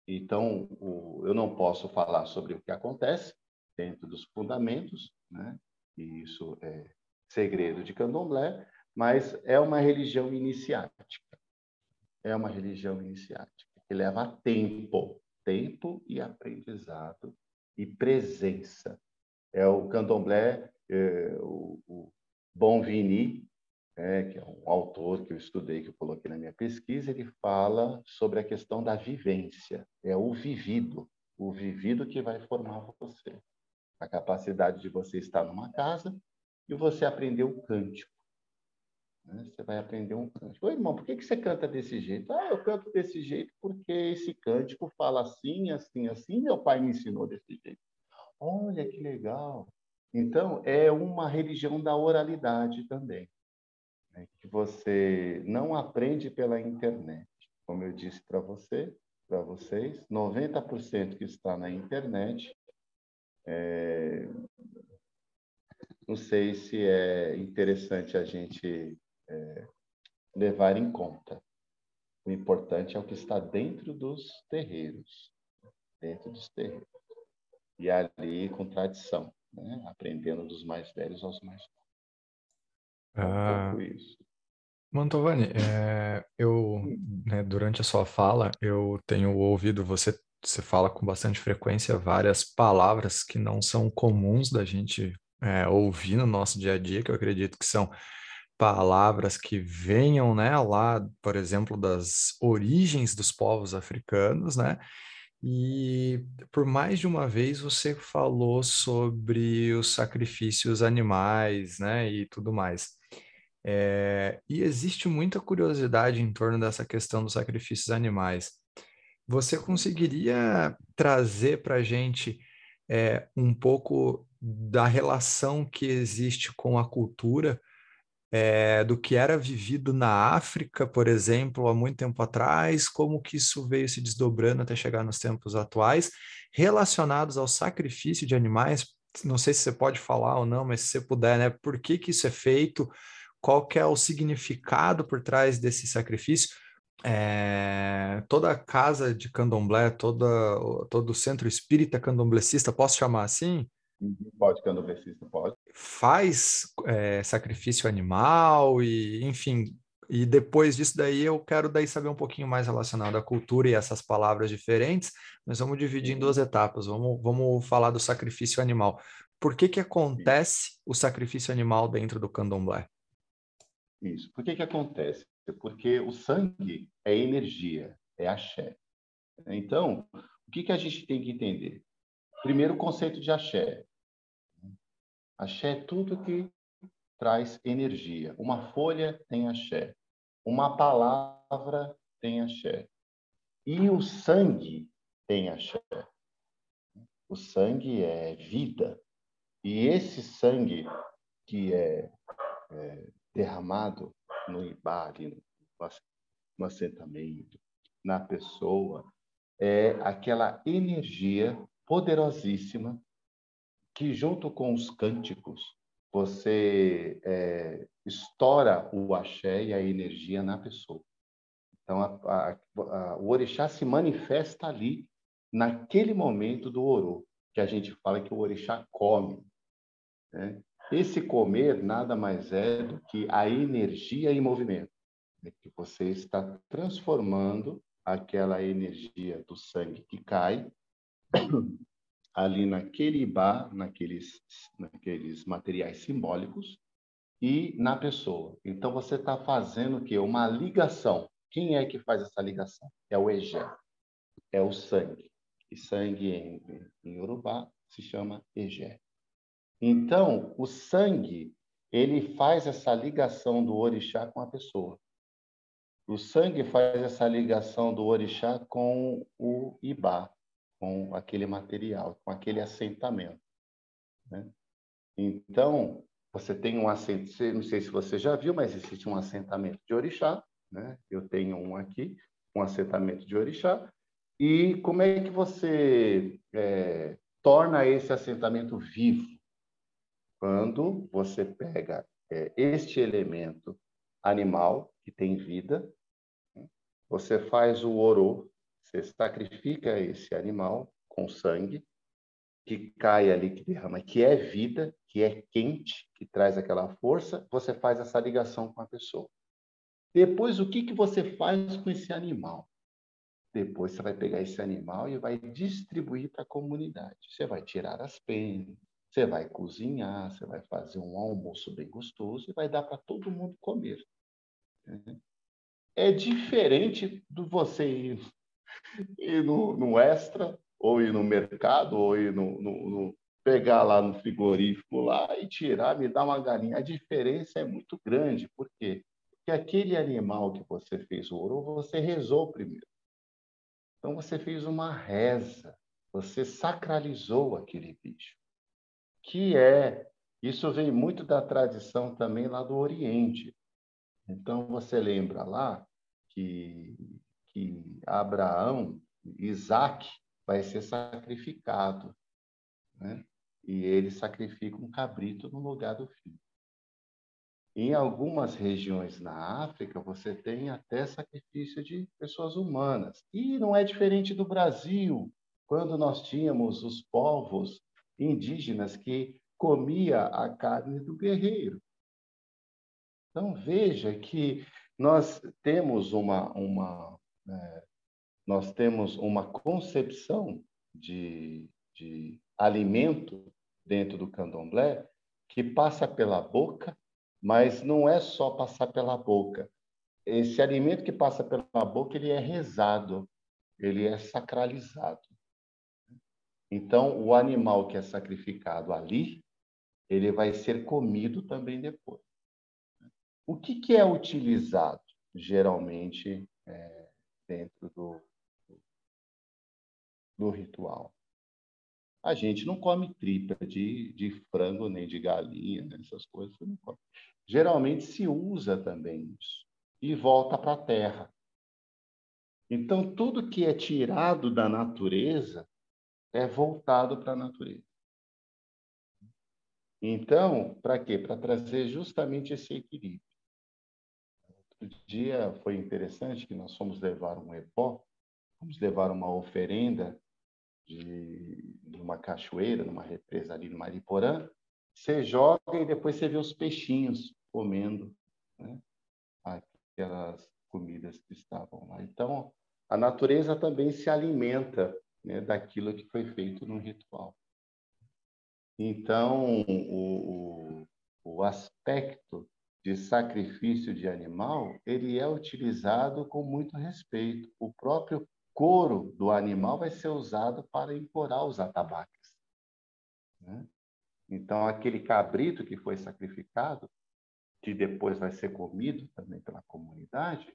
Então, o, eu não posso falar sobre o que acontece dentro dos fundamentos, né? e isso é segredo de candomblé, mas é uma religião iniciática. É uma religião iniciática que leva tempo, tempo e aprendizado e presença. É o candomblé é, o, o Bom Vini, é, que é um autor que eu estudei, que eu coloquei na minha pesquisa, ele fala sobre a questão da vivência. É o vivido, o vivido que vai formar você. A capacidade de você estar numa casa e você aprender o cântico. Né? Você vai aprender um cântico. Ô, irmão, por que, que você canta desse jeito? Ah, eu canto desse jeito porque esse cântico fala assim, assim, assim, meu pai me ensinou desse jeito. Olha que legal. Então, é uma religião da oralidade também, né? que você não aprende pela internet. Como eu disse para você, para vocês, 90% que está na internet, é... não sei se é interessante a gente é, levar em conta. O importante é o que está dentro dos terreiros, dentro dos terreiros. E ali com tradição né? aprendendo dos mais velhos aos mais novos. É um ah, pouco isso. Mantovani, é, eu, né, durante a sua fala, eu tenho ouvido você, você fala com bastante frequência várias palavras que não são comuns da gente é, ouvir no nosso dia a dia, que eu acredito que são palavras que venham, né, lá, por exemplo, das origens dos povos africanos, né, e por mais de uma vez você falou sobre os sacrifícios animais, né, e tudo mais. É, e existe muita curiosidade em torno dessa questão dos sacrifícios animais. Você conseguiria trazer para a gente é, um pouco da relação que existe com a cultura é, do que era vivido na África, por exemplo, há muito tempo atrás, como que isso veio se desdobrando até chegar nos tempos atuais, relacionados ao sacrifício de animais, não sei se você pode falar ou não, mas se você puder, né? Por que, que isso é feito? Qual que é o significado por trás desse sacrifício? É, toda casa de candomblé, toda, todo centro espírita candomblecista, posso chamar assim? Pode, candomblecista, pode. Faz é, sacrifício animal e, enfim, e depois disso daí eu quero daí saber um pouquinho mais relacionado à cultura e essas palavras diferentes, mas vamos dividir em duas etapas. Vamos, vamos falar do sacrifício animal. Por que que acontece o sacrifício animal dentro do candomblé? Isso. Por que que acontece? Porque o sangue é energia, é axé. Então, o que que a gente tem que entender? Primeiro, o conceito de axé. Axé é tudo que traz energia. Uma folha tem axé. Uma palavra tem axé. E o sangue tem axé. O sangue é vida. E esse sangue que é, é derramado no Ibá, no, no assentamento, na pessoa, é aquela energia poderosíssima que, junto com os cânticos, você é, estoura o axé e a energia na pessoa. Então, a, a, a, o orixá se manifesta ali, naquele momento do orô, que a gente fala que o orixá come. Né? Esse comer nada mais é do que a energia em movimento, né? que você está transformando aquela energia do sangue que cai ali naquele bar, naqueles, naqueles materiais simbólicos e na pessoa. Então você está fazendo o quê? Uma ligação. Quem é que faz essa ligação? É o Egé, é o sangue. E sangue em, em Urubá se chama Egé. Então, o sangue, ele faz essa ligação do orixá com a pessoa. O sangue faz essa ligação do orixá com o Ibá com aquele material, com aquele assentamento. Né? Então, você tem um assentamento, não sei se você já viu, mas existe um assentamento de orixá, né? eu tenho um aqui, um assentamento de orixá, e como é que você é, torna esse assentamento vivo? Quando você pega é, este elemento animal, que tem vida, né? você faz o orô, você sacrifica esse animal com sangue, que cai ali, que derrama, que é vida, que é quente, que traz aquela força, você faz essa ligação com a pessoa. Depois, o que, que você faz com esse animal? Depois você vai pegar esse animal e vai distribuir para a comunidade. Você vai tirar as penas, você vai cozinhar, você vai fazer um almoço bem gostoso e vai dar para todo mundo comer. É diferente do você ir ir no, no extra, ou ir no mercado, ou ir no, no, no, pegar lá no frigorífico lá e tirar, me dar uma galinha. A diferença é muito grande. Por quê? Porque aquele animal que você fez ouro, você rezou primeiro. Então você fez uma reza, você sacralizou aquele bicho. Que é, isso vem muito da tradição também lá do Oriente. Então você lembra lá que que Abraão, Isaac, vai ser sacrificado. Né? E ele sacrifica um cabrito no lugar do filho. Em algumas regiões na África, você tem até sacrifício de pessoas humanas. E não é diferente do Brasil, quando nós tínhamos os povos indígenas que comia a carne do guerreiro. Então veja que nós temos uma, uma, é, nós temos uma concepção de, de alimento dentro do candomblé que passa pela boca, mas não é só passar pela boca. Esse alimento que passa pela boca, ele é rezado, ele é sacralizado. Então, o animal que é sacrificado ali, ele vai ser comido também depois. O que, que é utilizado, geralmente, é, dentro do, do ritual. A gente não come tripa de, de frango nem de galinha, né? essas coisas não come. Geralmente se usa também isso e volta para a terra. Então, tudo que é tirado da natureza é voltado para a natureza. Então, para quê? Para trazer justamente esse equilíbrio. Outro dia foi interessante que nós fomos levar um epó, fomos levar uma oferenda de numa cachoeira, numa represa ali no Mariporã. Você joga e depois você vê os peixinhos comendo né? aquelas comidas que estavam lá. Então, a natureza também se alimenta né, daquilo que foi feito no ritual. Então, o, o, o aspecto de sacrifício de animal, ele é utilizado com muito respeito. O próprio couro do animal vai ser usado para encorar os atabaques. Né? Então, aquele cabrito que foi sacrificado, que depois vai ser comido também pela comunidade,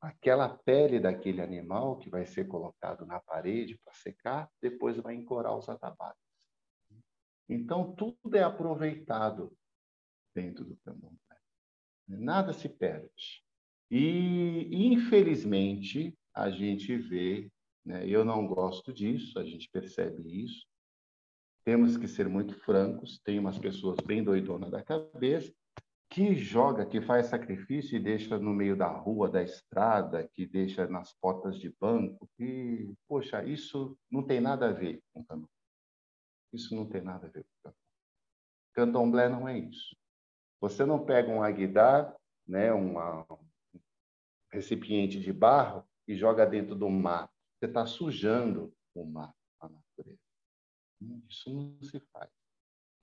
aquela pele daquele animal que vai ser colocado na parede para secar, depois vai encorar os atabaques. Então, tudo é aproveitado dentro do candomblé. Nada se perde. E, infelizmente, a gente vê, né, eu não gosto disso, a gente percebe isso. Temos que ser muito francos, tem umas pessoas bem doidonas da cabeça, que joga, que faz sacrifício e deixa no meio da rua, da estrada, que deixa nas portas de banco, que, poxa, isso não tem nada a ver com candomblé. Isso não tem nada a ver com candomblé. Candomblé não é isso. Você não pega um aguidar, né, uma, um recipiente de barro e joga dentro do mar. Você está sujando o mar, a natureza. Isso não se faz.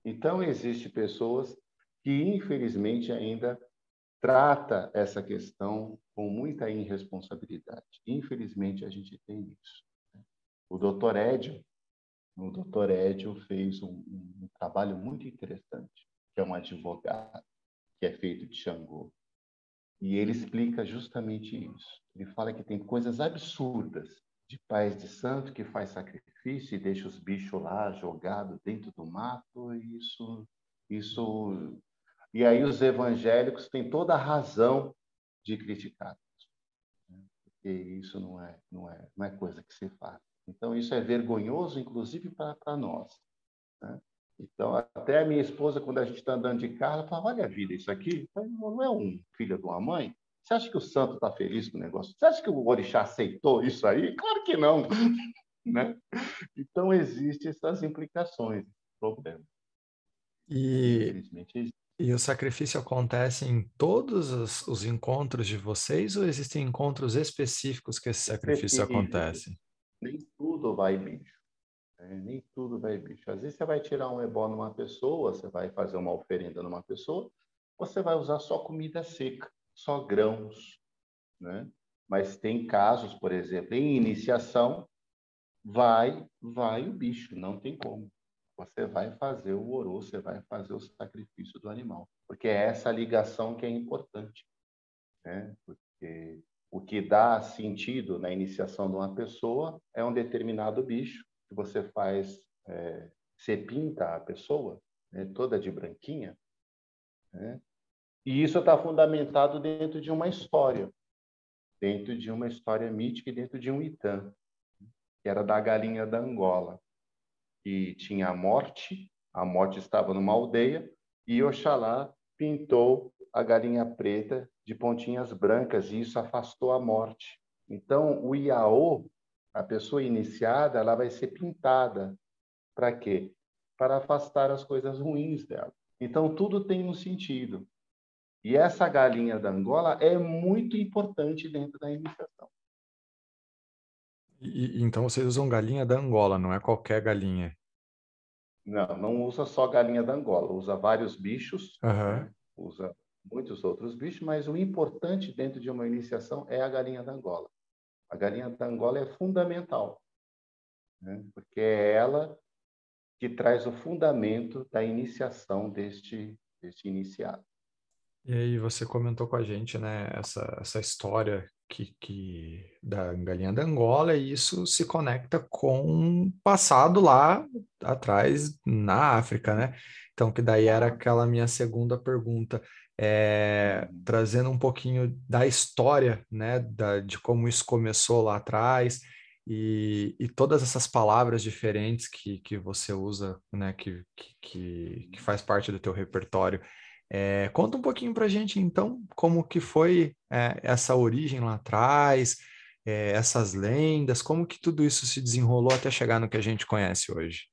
Então, existem pessoas que, infelizmente, ainda trata essa questão com muita irresponsabilidade. Infelizmente, a gente tem isso. O doutor Edio, o doutor Edio fez um, um, trabalho muito interessante, que é um advogado, que é feito de Xangô. E ele explica justamente isso. Ele fala que tem coisas absurdas de pais de santo que faz sacrifício e deixa os bichos lá jogados dentro do mato, e isso, isso... E aí os evangélicos têm toda a razão de criticar. Né? Porque isso não é, não é, não é coisa que se faz. Então, isso é vergonhoso, inclusive, para nós. Né? Então, até a minha esposa, quando a gente está andando de carro, ela fala: Olha a vida, isso aqui não é um filho de uma mãe? Você acha que o santo está feliz com o negócio? Você acha que o orixá aceitou isso aí? Claro que não. né? Então, existem essas implicações, problema. E, e o sacrifício acontece em todos os, os, encontros de vocês ou existem encontros específicos que esse sacrifício acontece? Nem tudo vai bicho. É, nem tudo vai bicho. Às vezes você vai tirar um ebó numa pessoa, você vai fazer uma oferenda numa pessoa, você vai usar só comida seca, só grãos, né? Mas tem casos, por exemplo, em iniciação, vai, vai o bicho, não tem como. Você vai fazer o orô, você vai fazer o sacrifício do animal, porque é essa ligação que é importante, né? Porque o que dá sentido na iniciação de uma pessoa é um determinado bicho que você faz, é, você pinta a pessoa né, toda de branquinha, né? e isso está fundamentado dentro de uma história, dentro de uma história mítica e dentro de um Itã, que era da galinha da Angola, que tinha a morte, a morte estava numa aldeia, e Oxalá pintou a galinha preta de pontinhas brancas, e isso afastou a morte. Então, o Iaô, a pessoa iniciada, ela vai ser pintada. Para quê? Para afastar as coisas ruins dela. Então, tudo tem um sentido. E essa galinha da Angola é muito importante dentro da iniciação. E, então, vocês usam galinha da Angola, não é qualquer galinha? Não, não usa só galinha da Angola, usa vários bichos, uhum. né? usa muitos outros bichos, mas o importante dentro de uma iniciação é a galinha da Angola. A galinha da Angola é fundamental, né? porque é ela que traz o fundamento da iniciação deste, deste iniciado. E aí você comentou com a gente, né, essa, essa história que, que da galinha da Angola e isso se conecta com o passado lá atrás na África, né? Então que daí era aquela minha segunda pergunta é, trazendo um pouquinho da história, né, da, de como isso começou lá atrás e, e todas essas palavras diferentes que, que você usa, né, que, que, que faz parte do teu repertório. É, conta um pouquinho para a gente, então, como que foi é, essa origem lá atrás, é, essas lendas, como que tudo isso se desenrolou até chegar no que a gente conhece hoje.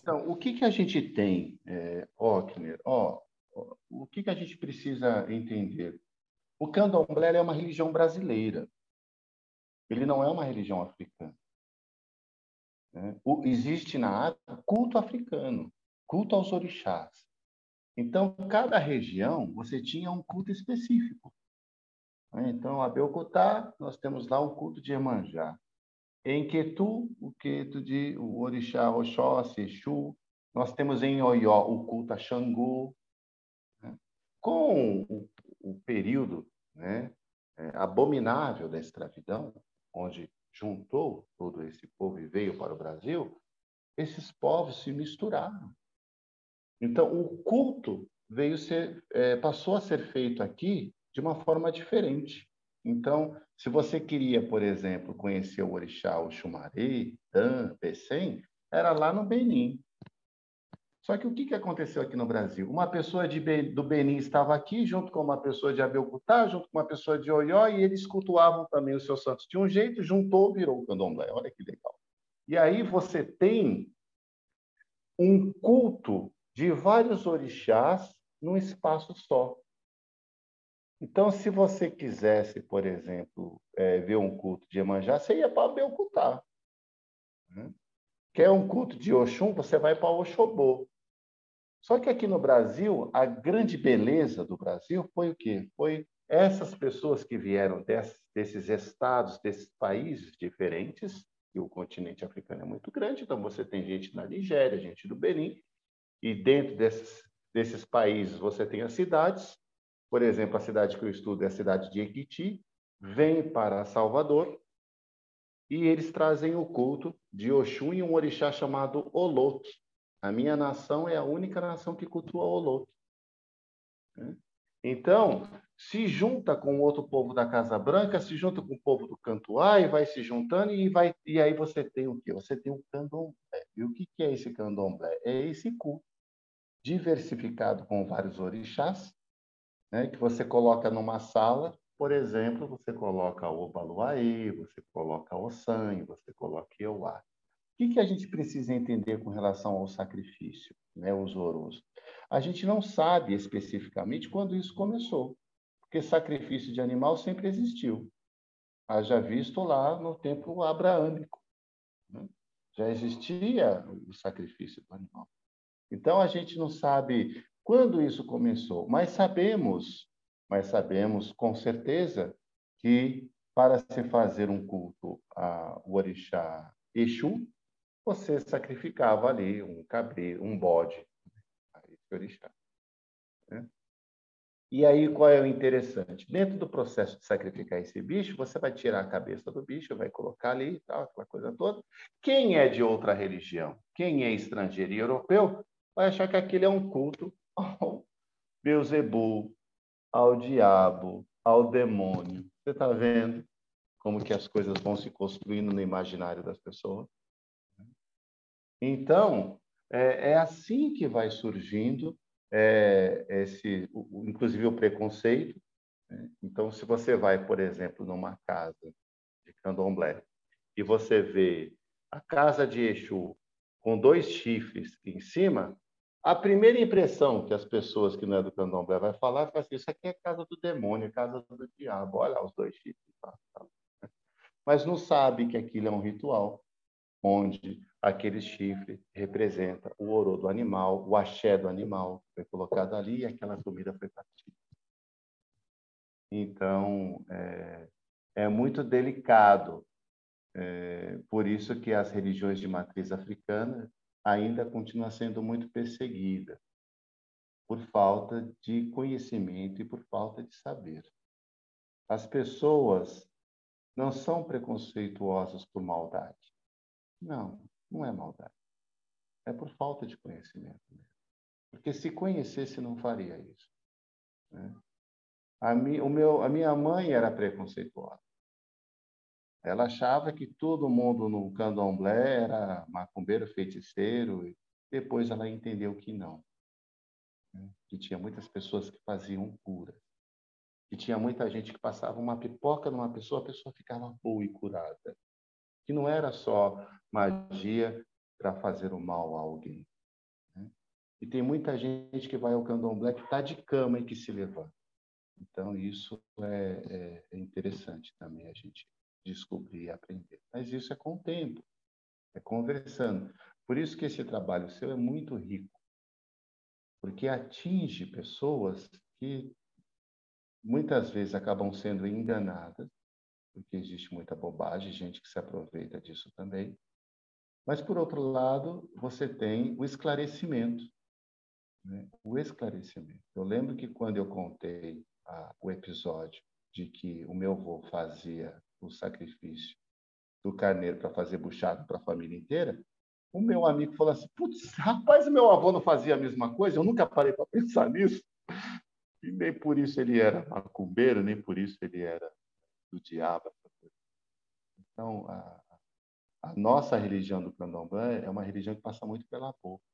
Então, o que, que a gente tem, é, Ockner? Ó, o que, que a gente precisa entender? O candomblé é uma religião brasileira. Ele não é uma religião africana. Né? O, existe na África culto africano, culto aos orixás. Então, cada região, você tinha um culto específico. Né? Então, a Belcotá, nós temos lá o culto de Emanjá. Em Quetu, o culto de o orixá Oxóssi, Exu. Nós temos em Oió o culto a Xangô. Com o, o período né, é, abominável da escravidão, onde juntou todo esse povo e veio para o Brasil, esses povos se misturaram. Então, o culto veio ser, é, passou a ser feito aqui de uma forma diferente. Então, se você queria, por exemplo, conhecer o orixá, o Xumaré, Dan, Pecém, era lá no Benin. Só que o que, que aconteceu aqui no Brasil? Uma pessoa de, do Benin estava aqui, junto com uma pessoa de Abelcutá, junto com uma pessoa de Oió, e eles cultuavam também os seus santos de um jeito, juntou, virou o candomblé. Olha que legal. E aí você tem um culto de vários orixás num espaço só. Então, se você quisesse, por exemplo, é, ver um culto de Emanjá, você ia para Abelcutá. Né? Quer um culto de Oxum, você vai para Oxobô. Só que aqui no Brasil, a grande beleza do Brasil foi o quê? Foi essas pessoas que vieram desses, desses estados, desses países diferentes, e o continente africano é muito grande, então você tem gente na Nigéria, gente do Benin, e dentro desses, desses países você tem as cidades, por exemplo, a cidade que eu estudo é a cidade de Equiti, vem para Salvador, e eles trazem o culto de Oxum e um orixá chamado Oloto, a minha nação é a única nação que cultua Oloto. Né? Então, se junta com outro povo da Casa Branca, se junta com o povo do Cantuá e vai se juntando e vai e aí você tem o quê? Você tem o candomblé. E o que é esse candomblé? É esse culto diversificado com vários orixás, né, que você coloca numa sala, por exemplo, você coloca o Obaluaê, você coloca o Sangue, você coloca o Euá. Que, que a gente precisa entender com relação ao sacrifício, né, usoroso? A gente não sabe especificamente quando isso começou, porque sacrifício de animal sempre existiu. Haja visto lá no tempo abraâmico. Né? Já existia o sacrifício do animal. Então a gente não sabe quando isso começou, mas sabemos, mas sabemos com certeza que para se fazer um culto ao orixá Exu, você sacrificava ali um cabrito, um bode, esse orixá. Né? E aí, qual é o interessante? Dentro do processo de sacrificar esse bicho, você vai tirar a cabeça do bicho, vai colocar ali, tal, aquela coisa toda. Quem é de outra religião, quem é estrangeiro e europeu, vai achar que aquilo é um culto ao Beuzebu, ao diabo, ao demônio. Você está vendo como que as coisas vão se construindo no imaginário das pessoas? Então, é, é assim que vai surgindo é, esse, o, inclusive o preconceito. Né? Então, se você vai, por exemplo, numa casa de candomblé e você vê a casa de Exu com dois chifres em cima, a primeira impressão que as pessoas que não é do candomblé vai falar é assim, isso aqui é casa do demônio, é casa do diabo, olha os dois chifres. Mas não sabe que aquilo é um ritual onde aquele chifre representa o ouro do animal, o axé do animal foi colocado ali e aquela comida foi partida. Então, é, é muito delicado. É, por isso que as religiões de matriz africana ainda continuam sendo muito perseguidas por falta de conhecimento e por falta de saber. As pessoas não são preconceituosas por maldade. Não, não é maldade. É por falta de conhecimento. Porque se conhecesse, não faria isso. Né? A, mi, o meu, a minha mãe era preconceituosa. Ela achava que todo mundo no candomblé era macumbeiro, feiticeiro. Depois ela entendeu que não. Né? Que tinha muitas pessoas que faziam cura. Que tinha muita gente que passava uma pipoca numa pessoa, a pessoa ficava boa e curada. Que não era só magia para fazer o mal a alguém. Né? E tem muita gente que vai ao candomblé que está de cama e que se levanta. Então, isso é, é, é interessante também a gente descobrir e aprender. Mas isso é com o tempo, é conversando. Por isso que esse trabalho seu é muito rico, porque atinge pessoas que muitas vezes acabam sendo enganadas, porque existe muita bobagem, gente que se aproveita disso também. Mas, por outro lado, você tem o esclarecimento. Né? O esclarecimento. Eu lembro que quando eu contei a, o episódio de que o meu avô fazia o sacrifício do carneiro para fazer buchada para a família inteira, o meu amigo falou assim: Putz, rapaz, meu avô não fazia a mesma coisa, eu nunca parei para pensar nisso. E nem por isso ele era macumbeiro, nem por isso ele era do diabo. Então, a, a nossa religião do candomblé é uma religião que passa muito pela boca.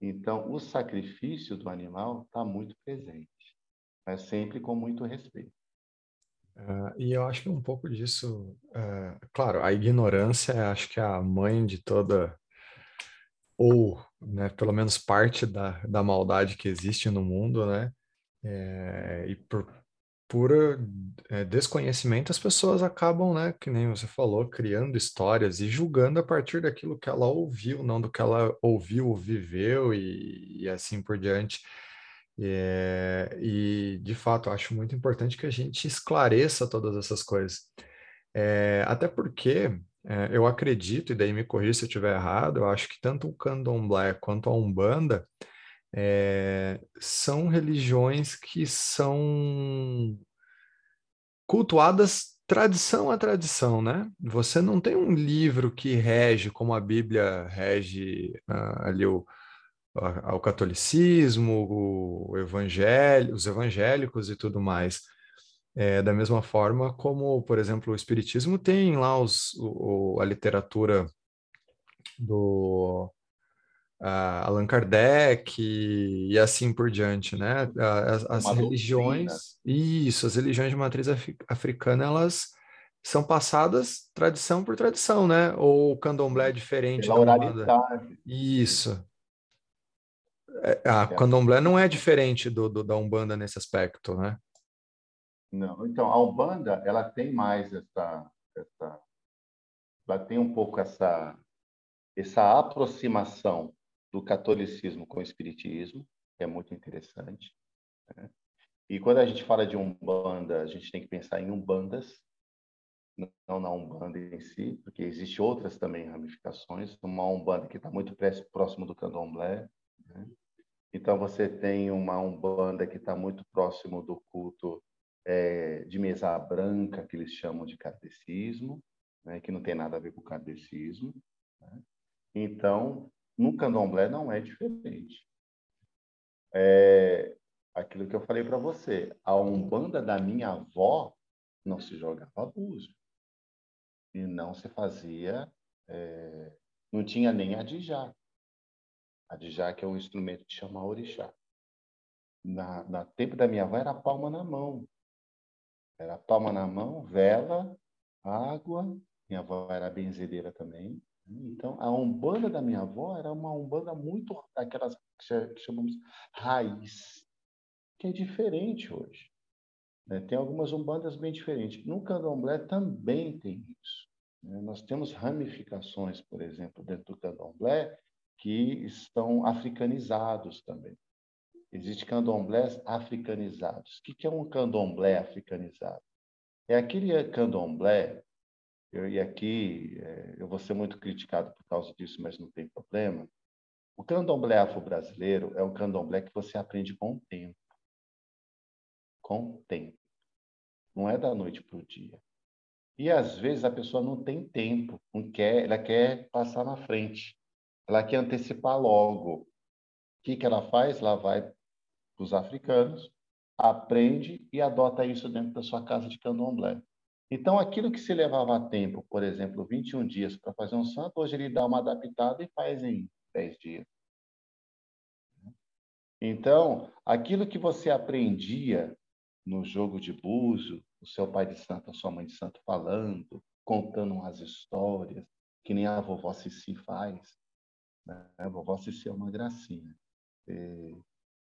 Então, o sacrifício do animal está muito presente, mas sempre com muito respeito. Uh, e eu acho que um pouco disso, uh, claro, a ignorância acho que é a mãe de toda, ou né, pelo menos parte da, da maldade que existe no mundo, né? É, e por pura é, desconhecimento as pessoas acabam, né, que nem você falou, criando histórias e julgando a partir daquilo que ela ouviu, não do que ela ouviu, viveu e, e assim por diante. É, e, de fato, acho muito importante que a gente esclareça todas essas coisas. É, até porque é, eu acredito, e daí me corrija se eu estiver errado, eu acho que tanto o candomblé quanto a umbanda é, são religiões que são cultuadas tradição a tradição, né? Você não tem um livro que rege, como a Bíblia rege uh, ali o, ao catolicismo, o evangelho, os evangélicos e tudo mais. É, da mesma forma como, por exemplo, o Espiritismo tem lá os, o, a literatura do uh, Allan Kardec e, e, assim por diante, né? As, as religiões, isso, as religiões de matriz africana, elas são passadas tradição por tradição, né? Ou o candomblé é diferente Pela da oralidade. Isso. É, a candomblé não é diferente do, do, da Umbanda nesse aspecto, né? Não, então a Umbanda ela tem mais essa, essa ela tem um pouco essa essa aproximação do catolicismo com o espiritismo, que é muito interessante. Né? E quando a gente fala de umbanda, a gente tem que pensar em umbandas, não na umbanda em si, porque existe outras também ramificações. Uma umbanda que está muito próximo do candomblé. Né? Então você tem uma umbanda que está muito próximo do culto é, de mesa branca, que eles chamam de kardecismo, né? que não tem nada a ver com o. Né? Então, no candomblé não é diferente. É aquilo que eu falei para você. A umbanda da minha avó não se jogava abuso. E não se fazia. É, não tinha nem a dijá. A dijá que é um instrumento de chamar orixá. Na, na tempo da minha avó era palma na mão. Era palma na mão, vela, água. Minha avó era benzedeira também. Então, a Umbanda da minha avó era uma Umbanda muito daquelas que chamamos raiz, que é diferente hoje. Né? Tem algumas Umbandas bem diferentes. No Candomblé também tem isso. Né? Nós temos ramificações, por exemplo, dentro do Candomblé, que estão africanizados também. Existem candomblés africanizados. O que é um candomblé africanizado? É aquele candomblé eu, e aqui é, eu vou ser muito criticado por causa disso, mas não tem problema. O candomblé afro-brasileiro é um candomblé que você aprende com o tempo. Com o tempo. Não é da noite para o dia. E às vezes a pessoa não tem tempo, não quer, ela quer passar na frente. Ela quer antecipar logo. O que, que ela faz? Ela vai para os africanos, aprende e adota isso dentro da sua casa de candomblé. Então, aquilo que se levava tempo, por exemplo, 21 dias para fazer um santo, hoje ele dá uma adaptada e faz em 10 dias. Então, aquilo que você aprendia no jogo de buzo, o seu pai de santo, a sua mãe de santo falando, contando umas histórias, que nem a vovó Cici faz. Né? A vovó Cici é uma gracinha. E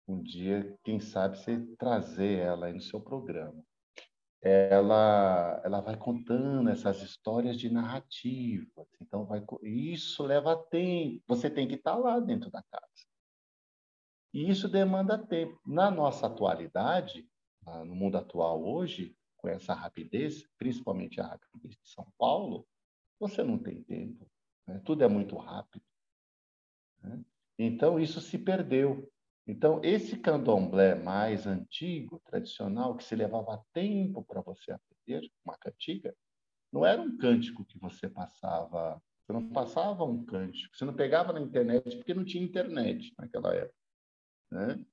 um dia, quem sabe, você trazer ela aí no seu programa. Ela, ela vai contando essas histórias de narrativa. Então, vai, isso leva tempo. Você tem que estar lá dentro da casa. E isso demanda tempo. Na nossa atualidade, no mundo atual hoje, com essa rapidez, principalmente a rapidez de São Paulo, você não tem tempo. Né? Tudo é muito rápido. Né? Então, isso se perdeu. Então, esse candomblé mais antigo, tradicional, que se levava tempo para você aprender, uma cantiga, não era um cântico que você passava, você não passava um cântico, você não pegava na internet, porque não tinha internet naquela época. Né?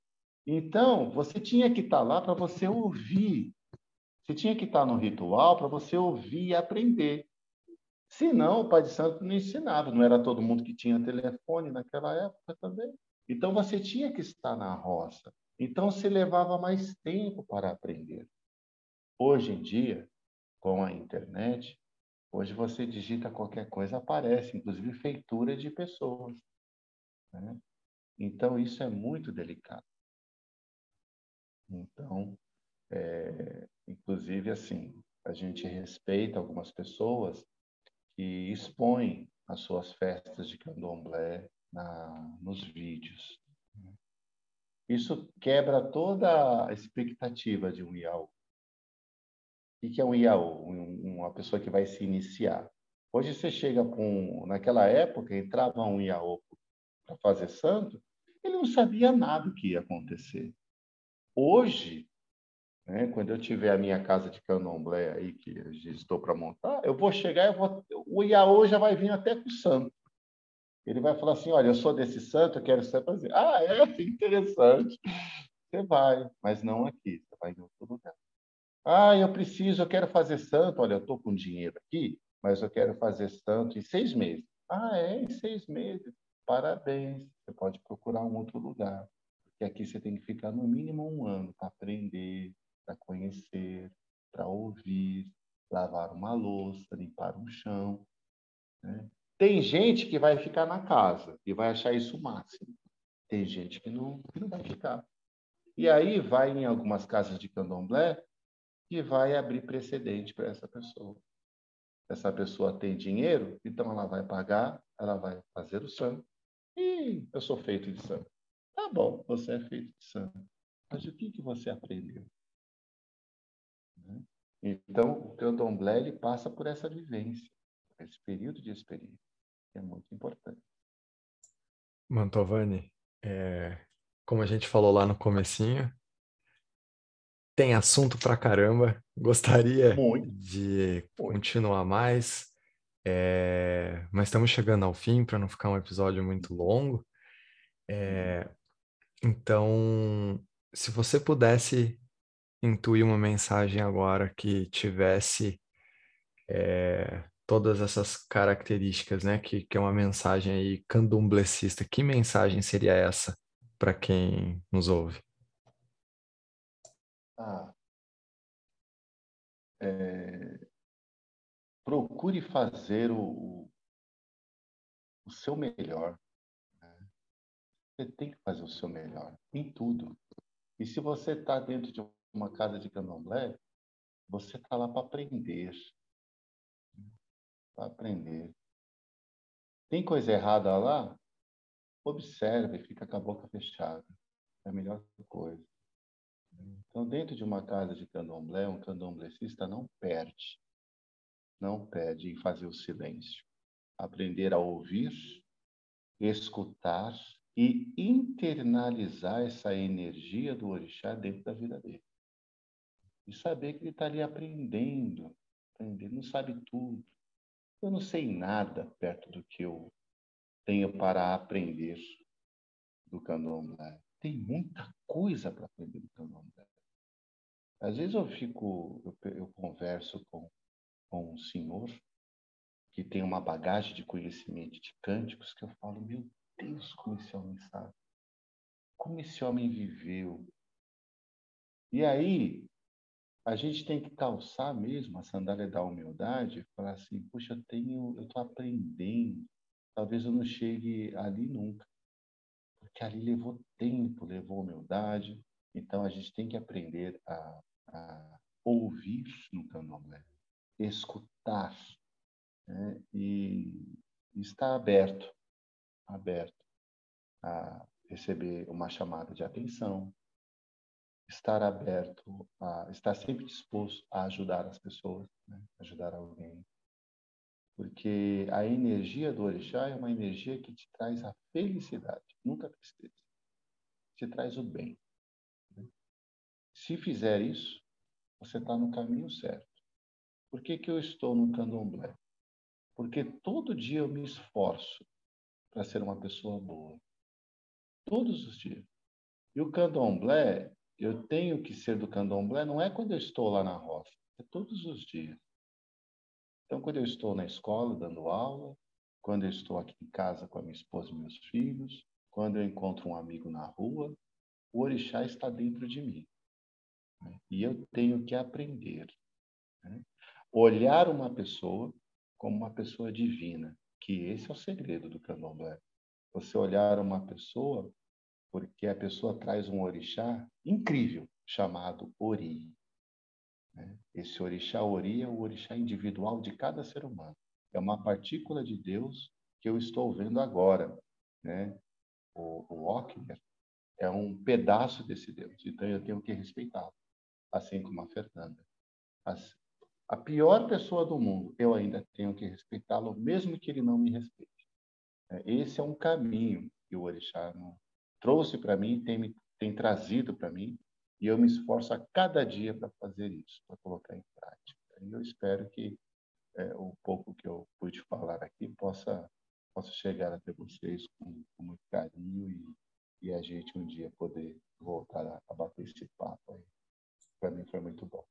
Então, você tinha que estar lá para você ouvir. Você tinha que estar no ritual para você ouvir e aprender. Senão, o Pai de Santo não ensinava. Não era todo mundo que tinha telefone naquela época também. Então, você tinha que estar na roça. Então, se levava mais tempo para aprender. Hoje em dia, com a internet, hoje você digita qualquer coisa, aparece, inclusive feitura de pessoas. Né? Então, isso é muito delicado. Então, é, inclusive, assim, a gente respeita algumas pessoas que expõem as suas festas de candomblé na, nos vídeos. Isso quebra toda a expectativa de um IAU. O que é um IAU? uma pessoa que vai se iniciar. Hoje você chega com... Naquela época, entrava um IAU para fazer santo, ele não sabia nada o que ia acontecer. Hoje, né, quando eu tiver a minha casa de candomblé aí, que estou para montar, eu vou chegar, eu vou, o Iaô já vai vir até com o santo. Ele vai falar assim, olha, eu sou desse santo, eu quero ser fazer. Ah, é interessante. Você vai, mas não aqui, você vai em outro lugar. Ah, eu preciso, eu quero fazer santo. Olha, eu estou com dinheiro aqui, mas eu quero fazer santo em seis meses. Ah, é? Em seis meses. Parabéns. Você pode procurar um outro lugar. E aqui você tem que ficar no mínimo um ano para aprender, para conhecer, para ouvir, lavar uma louça, limpar um chão. Né? Tem gente que vai ficar na casa e vai achar isso o máximo. Tem gente que não, que não vai ficar. E aí vai em algumas casas de candomblé e vai abrir precedente para essa pessoa. Essa pessoa tem dinheiro, então ela vai pagar, ela vai fazer o sangue. E eu sou feito de sangue. Tá bom, você é feito de santo. Mas o que, que você aprendeu? Né? Então, o candomblé ele passa por essa vivência, esse período de experiência, é muito importante. Mantovani, é, como a gente falou lá no comecinho, tem assunto pra caramba. Gostaria muito. de continuar mais, é, mas estamos chegando ao fim para não ficar um episódio muito longo. É, então, se você pudesse intuir uma mensagem agora que tivesse é, todas essas características, né? Que, que é uma mensagem aí candomblecista, que mensagem seria essa para quem nos ouve? Ah, é, procure fazer o, o seu melhor você tem que fazer o seu melhor em tudo. E se você está dentro de uma casa de candomblé, você está lá para aprender. Aprender. Tem coisa errada lá? Observe, fica com a boca fechada. É a melhor coisa. Então, dentro de uma casa de candomblé, um candomblecista não perde. Não perde em fazer o silêncio. Aprender a ouvir, escutar e internalizar essa energia do orixá dentro da vida dele. E saber que ele está ali aprendendo, aprendendo, não sabe tudo. Eu não sei nada perto do que eu tenho para aprender do candomblé. Tem muita coisa para aprender do candomblé. Às vezes eu fico, eu, eu converso com com um senhor que tem uma bagagem de conhecimento de cânticos que eu falo, meu Deus, como esse homem sabe. Como esse homem viveu. E aí, a gente tem que calçar mesmo a sandália da humildade, falar assim, puxa, eu tenho, eu estou aprendendo, talvez eu não chegue ali nunca, porque ali levou tempo, levou humildade, então a gente tem que aprender a, a ouvir no candomblé, escutar né? e estar aberto, aberto a receber uma chamada de atenção, estar aberto, a estar sempre disposto a ajudar as pessoas, né? ajudar alguém. Porque a energia do orixá é uma energia que te traz a felicidade, nunca tristeza. Te traz o bem. Né? Se fizer isso, você está no caminho certo. Por que, que eu estou no candomblé? Porque todo dia eu me esforço para ser uma pessoa boa. Todos os dias. E o candomblé eu tenho que ser do candomblé não é quando eu estou lá na roça, é todos os dias. Então, quando eu estou na escola dando aula, quando eu estou aqui em casa com a minha esposa e meus filhos, quando eu encontro um amigo na rua, o orixá está dentro de mim. Né? E eu tenho que aprender. Né? Olhar uma pessoa como uma pessoa divina, que esse é o segredo do candomblé. Você olhar uma pessoa porque a pessoa traz um orixá incrível chamado Ori. Né? Esse orixá Ori é o orixá individual de cada ser humano. É uma partícula de Deus que eu estou vendo agora. Né? O, o Ockner é um pedaço desse Deus, então eu tenho que respeitá-lo, assim como a Fernanda. As, a pior pessoa do mundo, eu ainda tenho que respeitá-lo, mesmo que ele não me respeite. É, esse é um caminho que o Orixá trouxe para mim, tem, tem trazido para mim, e eu me esforço a cada dia para fazer isso, para colocar em prática. E eu espero que é, o pouco que eu pude falar aqui possa, possa chegar até vocês com, com muito carinho e, e, a gente um dia poder voltar a, a bater esse papo. Para mim foi muito bom.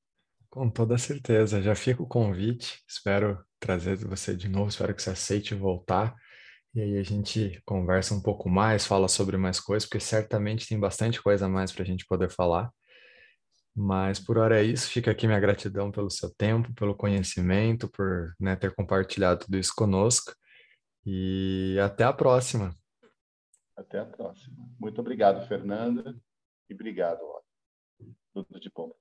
Com toda certeza, já fica o convite. Espero trazer você de novo, espero que você aceite voltar. E aí a gente conversa um pouco mais, fala sobre mais coisas, porque certamente tem bastante coisa a mais para a gente poder falar. Mas por hora é isso. Fica aqui minha gratidão pelo seu tempo, pelo conhecimento, por né, ter compartilhado tudo isso conosco. E até a próxima. Até a próxima. Muito obrigado, Fernanda. E obrigado, Tudo de bom.